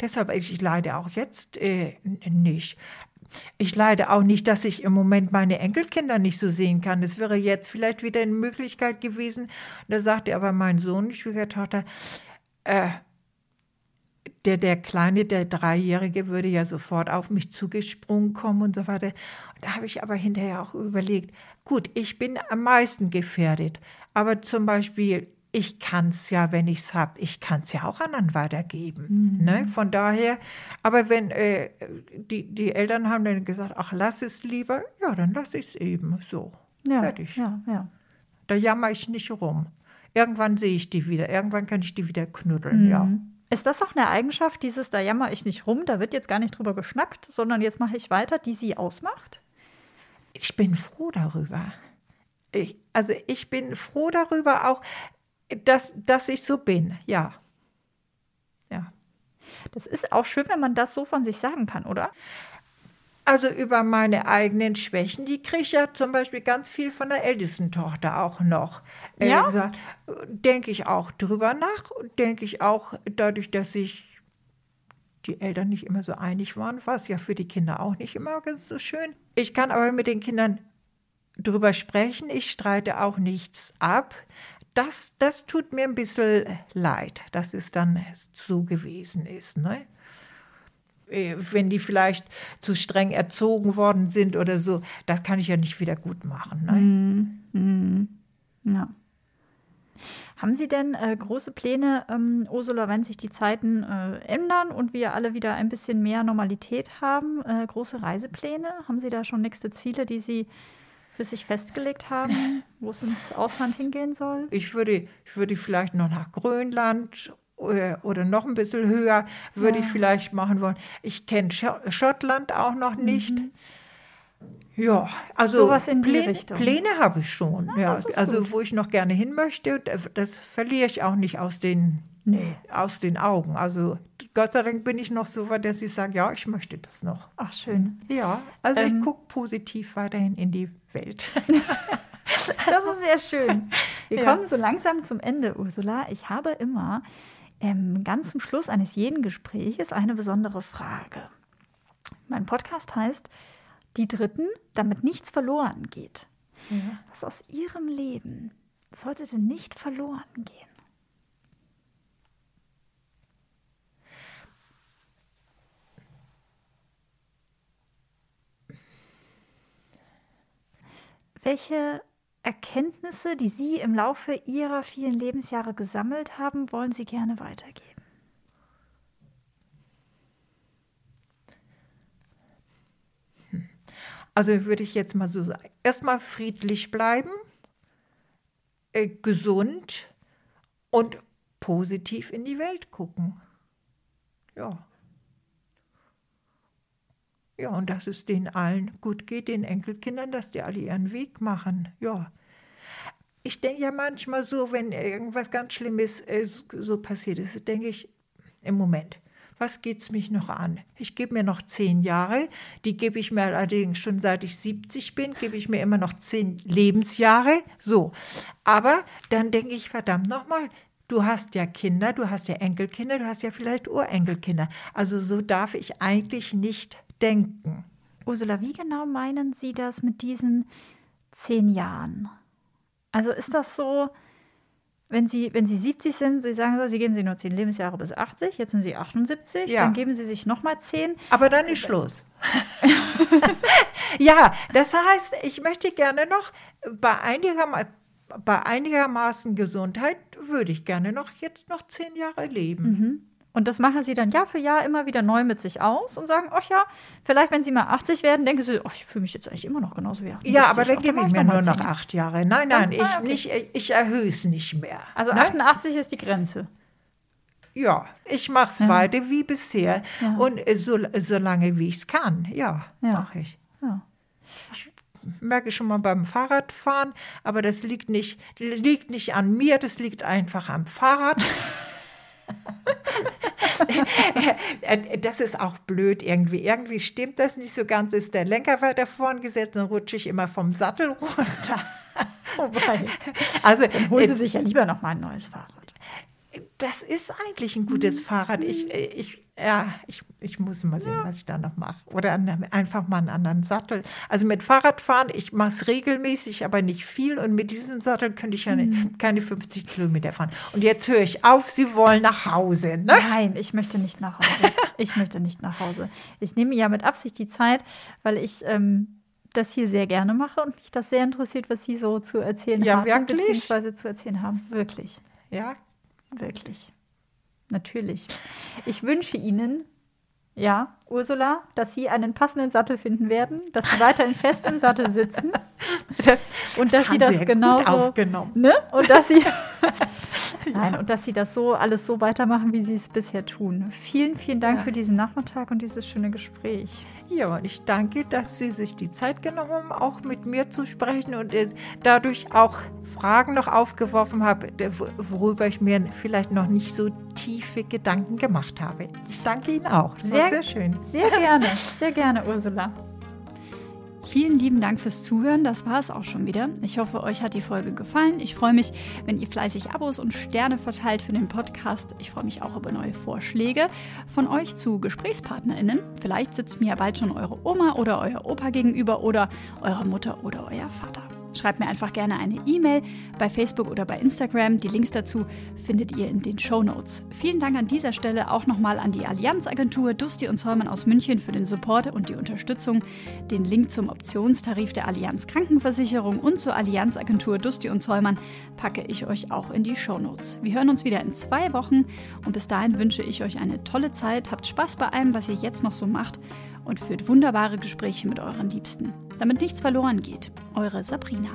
Deshalb, ich leide auch jetzt äh, nicht. Ich leide auch nicht, dass ich im Moment meine Enkelkinder nicht so sehen kann. Es wäre jetzt vielleicht wieder eine Möglichkeit gewesen. Da sagte aber mein Sohn, die Schwiegertochter, äh, der, der Kleine, der Dreijährige, würde ja sofort auf mich zugesprungen kommen und so weiter. Da habe ich aber hinterher auch überlegt, gut, ich bin am meisten gefährdet. Aber zum Beispiel, ich kann es ja, wenn ich es habe, ich kann es ja auch anderen weitergeben. Ne? Von daher, aber wenn äh, die, die Eltern haben dann gesagt, ach, lass es lieber, ja, dann lass ich es eben so. Ja, Fertig. ja, ja. Da jammer ich nicht rum. Irgendwann sehe ich die wieder, irgendwann kann ich die wieder knuddeln, ja. Ist das auch eine Eigenschaft, dieses, da jammer ich nicht rum, da wird jetzt gar nicht drüber geschnackt, sondern jetzt mache ich weiter, die Sie ausmacht? Ich bin froh darüber. Ich, also ich bin froh darüber auch, dass, dass ich so bin, ja. Ja. Das ist auch schön, wenn man das so von sich sagen kann, oder? Also über meine eigenen Schwächen, die kriege ich ja zum Beispiel ganz viel von der ältesten Tochter auch noch. Äh, Ja? gesagt, denke ich auch drüber nach und denke ich auch dadurch, dass sich die Eltern nicht immer so einig waren, war es ja für die Kinder auch nicht immer ganz so schön. Ich kann aber mit den Kindern drüber sprechen, ich streite auch nichts ab. Das, das tut mir ein bisschen leid, dass es dann so gewesen ist. Ne? äh, wenn die vielleicht zu streng erzogen worden sind oder so, das kann ich ja nicht wieder gut machen. Ne? Ja. Haben Sie denn äh, große Pläne, ähm, Ursula, wenn sich die Zeiten äh, ändern und wir alle wieder ein bisschen mehr Normalität haben? Äh, große Reisepläne? Haben Sie da schon nächste Ziele, die Sie für sich festgelegt haben, wo es ins Ausland hingehen soll? Ich würde, ich würde vielleicht noch nach Grönland oder, oder noch ein bisschen höher, würde ich vielleicht machen wollen. Ich kenne Scho- Schottland auch noch nicht. Ja, also die Pläne. Pläne habe ich schon. ja, das ist also gut. wo ich noch gerne hin möchte, das verliere ich auch nicht aus den, Nee. aus den Augen. Also Gott sei Dank bin ich noch so weit, dass ich sage, ja, ich möchte das noch. Ach, schön. Ja, also Ähm. ich gucke positiv weiterhin in die Welt. Das ist sehr schön. Wir Ja. kommen so langsam zum Ende, Ursula. Ich habe immer ähm, ganz zum Schluss eines jeden Gespräches eine besondere Frage. Mein Podcast heißt Die Dritten, damit nichts verloren geht. Was aus Ihrem Leben sollte denn nicht verloren gehen? Welche Erkenntnisse, die Sie im Laufe Ihrer vielen Lebensjahre gesammelt haben, wollen Sie gerne weitergeben? Also würde ich jetzt mal so sagen, erstmal friedlich bleiben, äh, gesund und positiv in die Welt gucken. Ja. Ja, und dass es denen allen gut geht, den Enkelkindern, dass die alle ihren Weg machen. Ja. Ich denke ja manchmal so, wenn irgendwas ganz Schlimmes äh, so passiert ist, denke ich, im Moment, was geht's mich noch an? Ich gebe mir noch zehn Jahre, die gebe ich mir allerdings schon seit ich 70 bin, gebe ich mir immer noch zehn Lebensjahre. So. Aber dann denke ich, verdammt nochmal, du hast ja Kinder, du hast ja Enkelkinder, du hast ja vielleicht Urenkelkinder. Also so darf ich eigentlich nicht denken. Ursula, wie genau meinen Sie das mit diesen zehn Jahren? Also ist das so, wenn Sie, wenn Sie 70 sind, Sie sagen so, Sie geben sich nur zehn Lebensjahre bis 80, jetzt sind Sie 78, Ja. dann geben Sie sich nochmal zehn. Aber dann ist Schluss. ja, das heißt, ich möchte gerne noch bei, einigerma bei einigermaßen Gesundheit würde ich gerne noch jetzt noch zehn Jahre leben. Und das machen Sie dann Jahr für Jahr immer wieder neu mit sich aus und sagen, ach ja, vielleicht wenn Sie mal 80 werden, denken Sie, ach, ich fühle mich jetzt eigentlich immer noch genauso wie 78. Ja, aber dann gebe ich mir nur noch acht Jahre. Nein, nein, Ja, ich, ah, okay. nicht, ich erhöhe es nicht mehr. Also ne? 88 ist die Grenze. Ja, ich mache es weiter wie bisher Ja. und äh, so, so lange wie ich es kann. Ja, Ja. mache ich. Ja. merke schon mal beim Fahrradfahren, aber das liegt nicht, liegt nicht an mir, das liegt einfach am Fahrrad. das ist auch blöd irgendwie. Irgendwie stimmt das nicht so ganz. Ist der Lenker weiter vorn gesetzt, dann rutsche ich immer vom Sattel runter. Wobei, Also, holen Sie äh, sich ja lieber noch mal ein neues Fahrrad. das ist eigentlich ein gutes Fahrrad. Ich, äh, ich, ja, ich, ich muss mal sehen, was ich da noch mache. Oder an, einfach mal einen anderen Sattel. Also mit Fahrradfahren, ich mache es regelmäßig, aber nicht viel. Und mit diesem Sattel könnte ich ja ne- keine 50 Kilometer fahren. Und jetzt höre ich auf, Sie wollen nach Hause. Ne? Nein, ich möchte nicht nach Hause. Ich möchte nicht nach Hause. Ich nehme ja mit Absicht die Zeit, weil ich ähm, das hier sehr gerne mache und mich das sehr interessiert, was Sie so zu erzählen Ja, haben, wirklich? beziehungsweise zu erzählen haben. Wirklich, Ja, wirklich. Natürlich. Ich wünsche Ihnen, ja, Ursula, dass Sie einen passenden Sattel finden werden, dass Sie weiterhin fest im Sattel sitzen das, und das dass Sie das Sie ja genauso. Ne? Und dass sie Nein, und dass sie das so alles so weitermachen, wie sie es bisher tun. Vielen, vielen Dank Ja. für diesen Nachmittag und dieses schöne Gespräch. Ja, und ich danke, dass Sie sich die Zeit genommen haben, auch mit mir zu sprechen und dadurch auch Fragen noch aufgeworfen habe, worüber ich mir vielleicht noch nicht so tiefe Gedanken gemacht habe. Ich danke Ihnen auch. Das war Sehr- sehr schön. Sehr gerne, sehr gerne, Ursula. Vielen lieben Dank fürs Zuhören. Das war es auch schon wieder. Ich hoffe, euch hat die Folge gefallen. Ich freue mich, wenn ihr fleißig Abos und Sterne verteilt für den Podcast. Ich freue mich auch über neue Vorschläge von euch zu GesprächspartnerInnen. Vielleicht sitzt mir ja bald schon eure Oma oder euer Opa gegenüber oder eure Mutter oder euer Vater. Schreibt mir einfach gerne eine E-Mail bei Facebook oder bei Instagram. Die Links dazu findet ihr in den Show Notes. Vielen Dank an dieser Stelle auch nochmal an die Allianzagentur Dusti und Zollmann aus München für den Support und die Unterstützung. Den Link zum Optionstarif der Allianz Krankenversicherung und zur Allianzagentur Dusti und Zollmann packe ich euch auch in die Show Notes. Wir hören uns wieder in zwei Wochen und bis dahin wünsche ich euch eine tolle Zeit. Habt Spaß bei allem, was ihr jetzt noch so macht und führt wunderbare Gespräche mit euren Liebsten, damit nichts verloren geht. Eure Sabrina.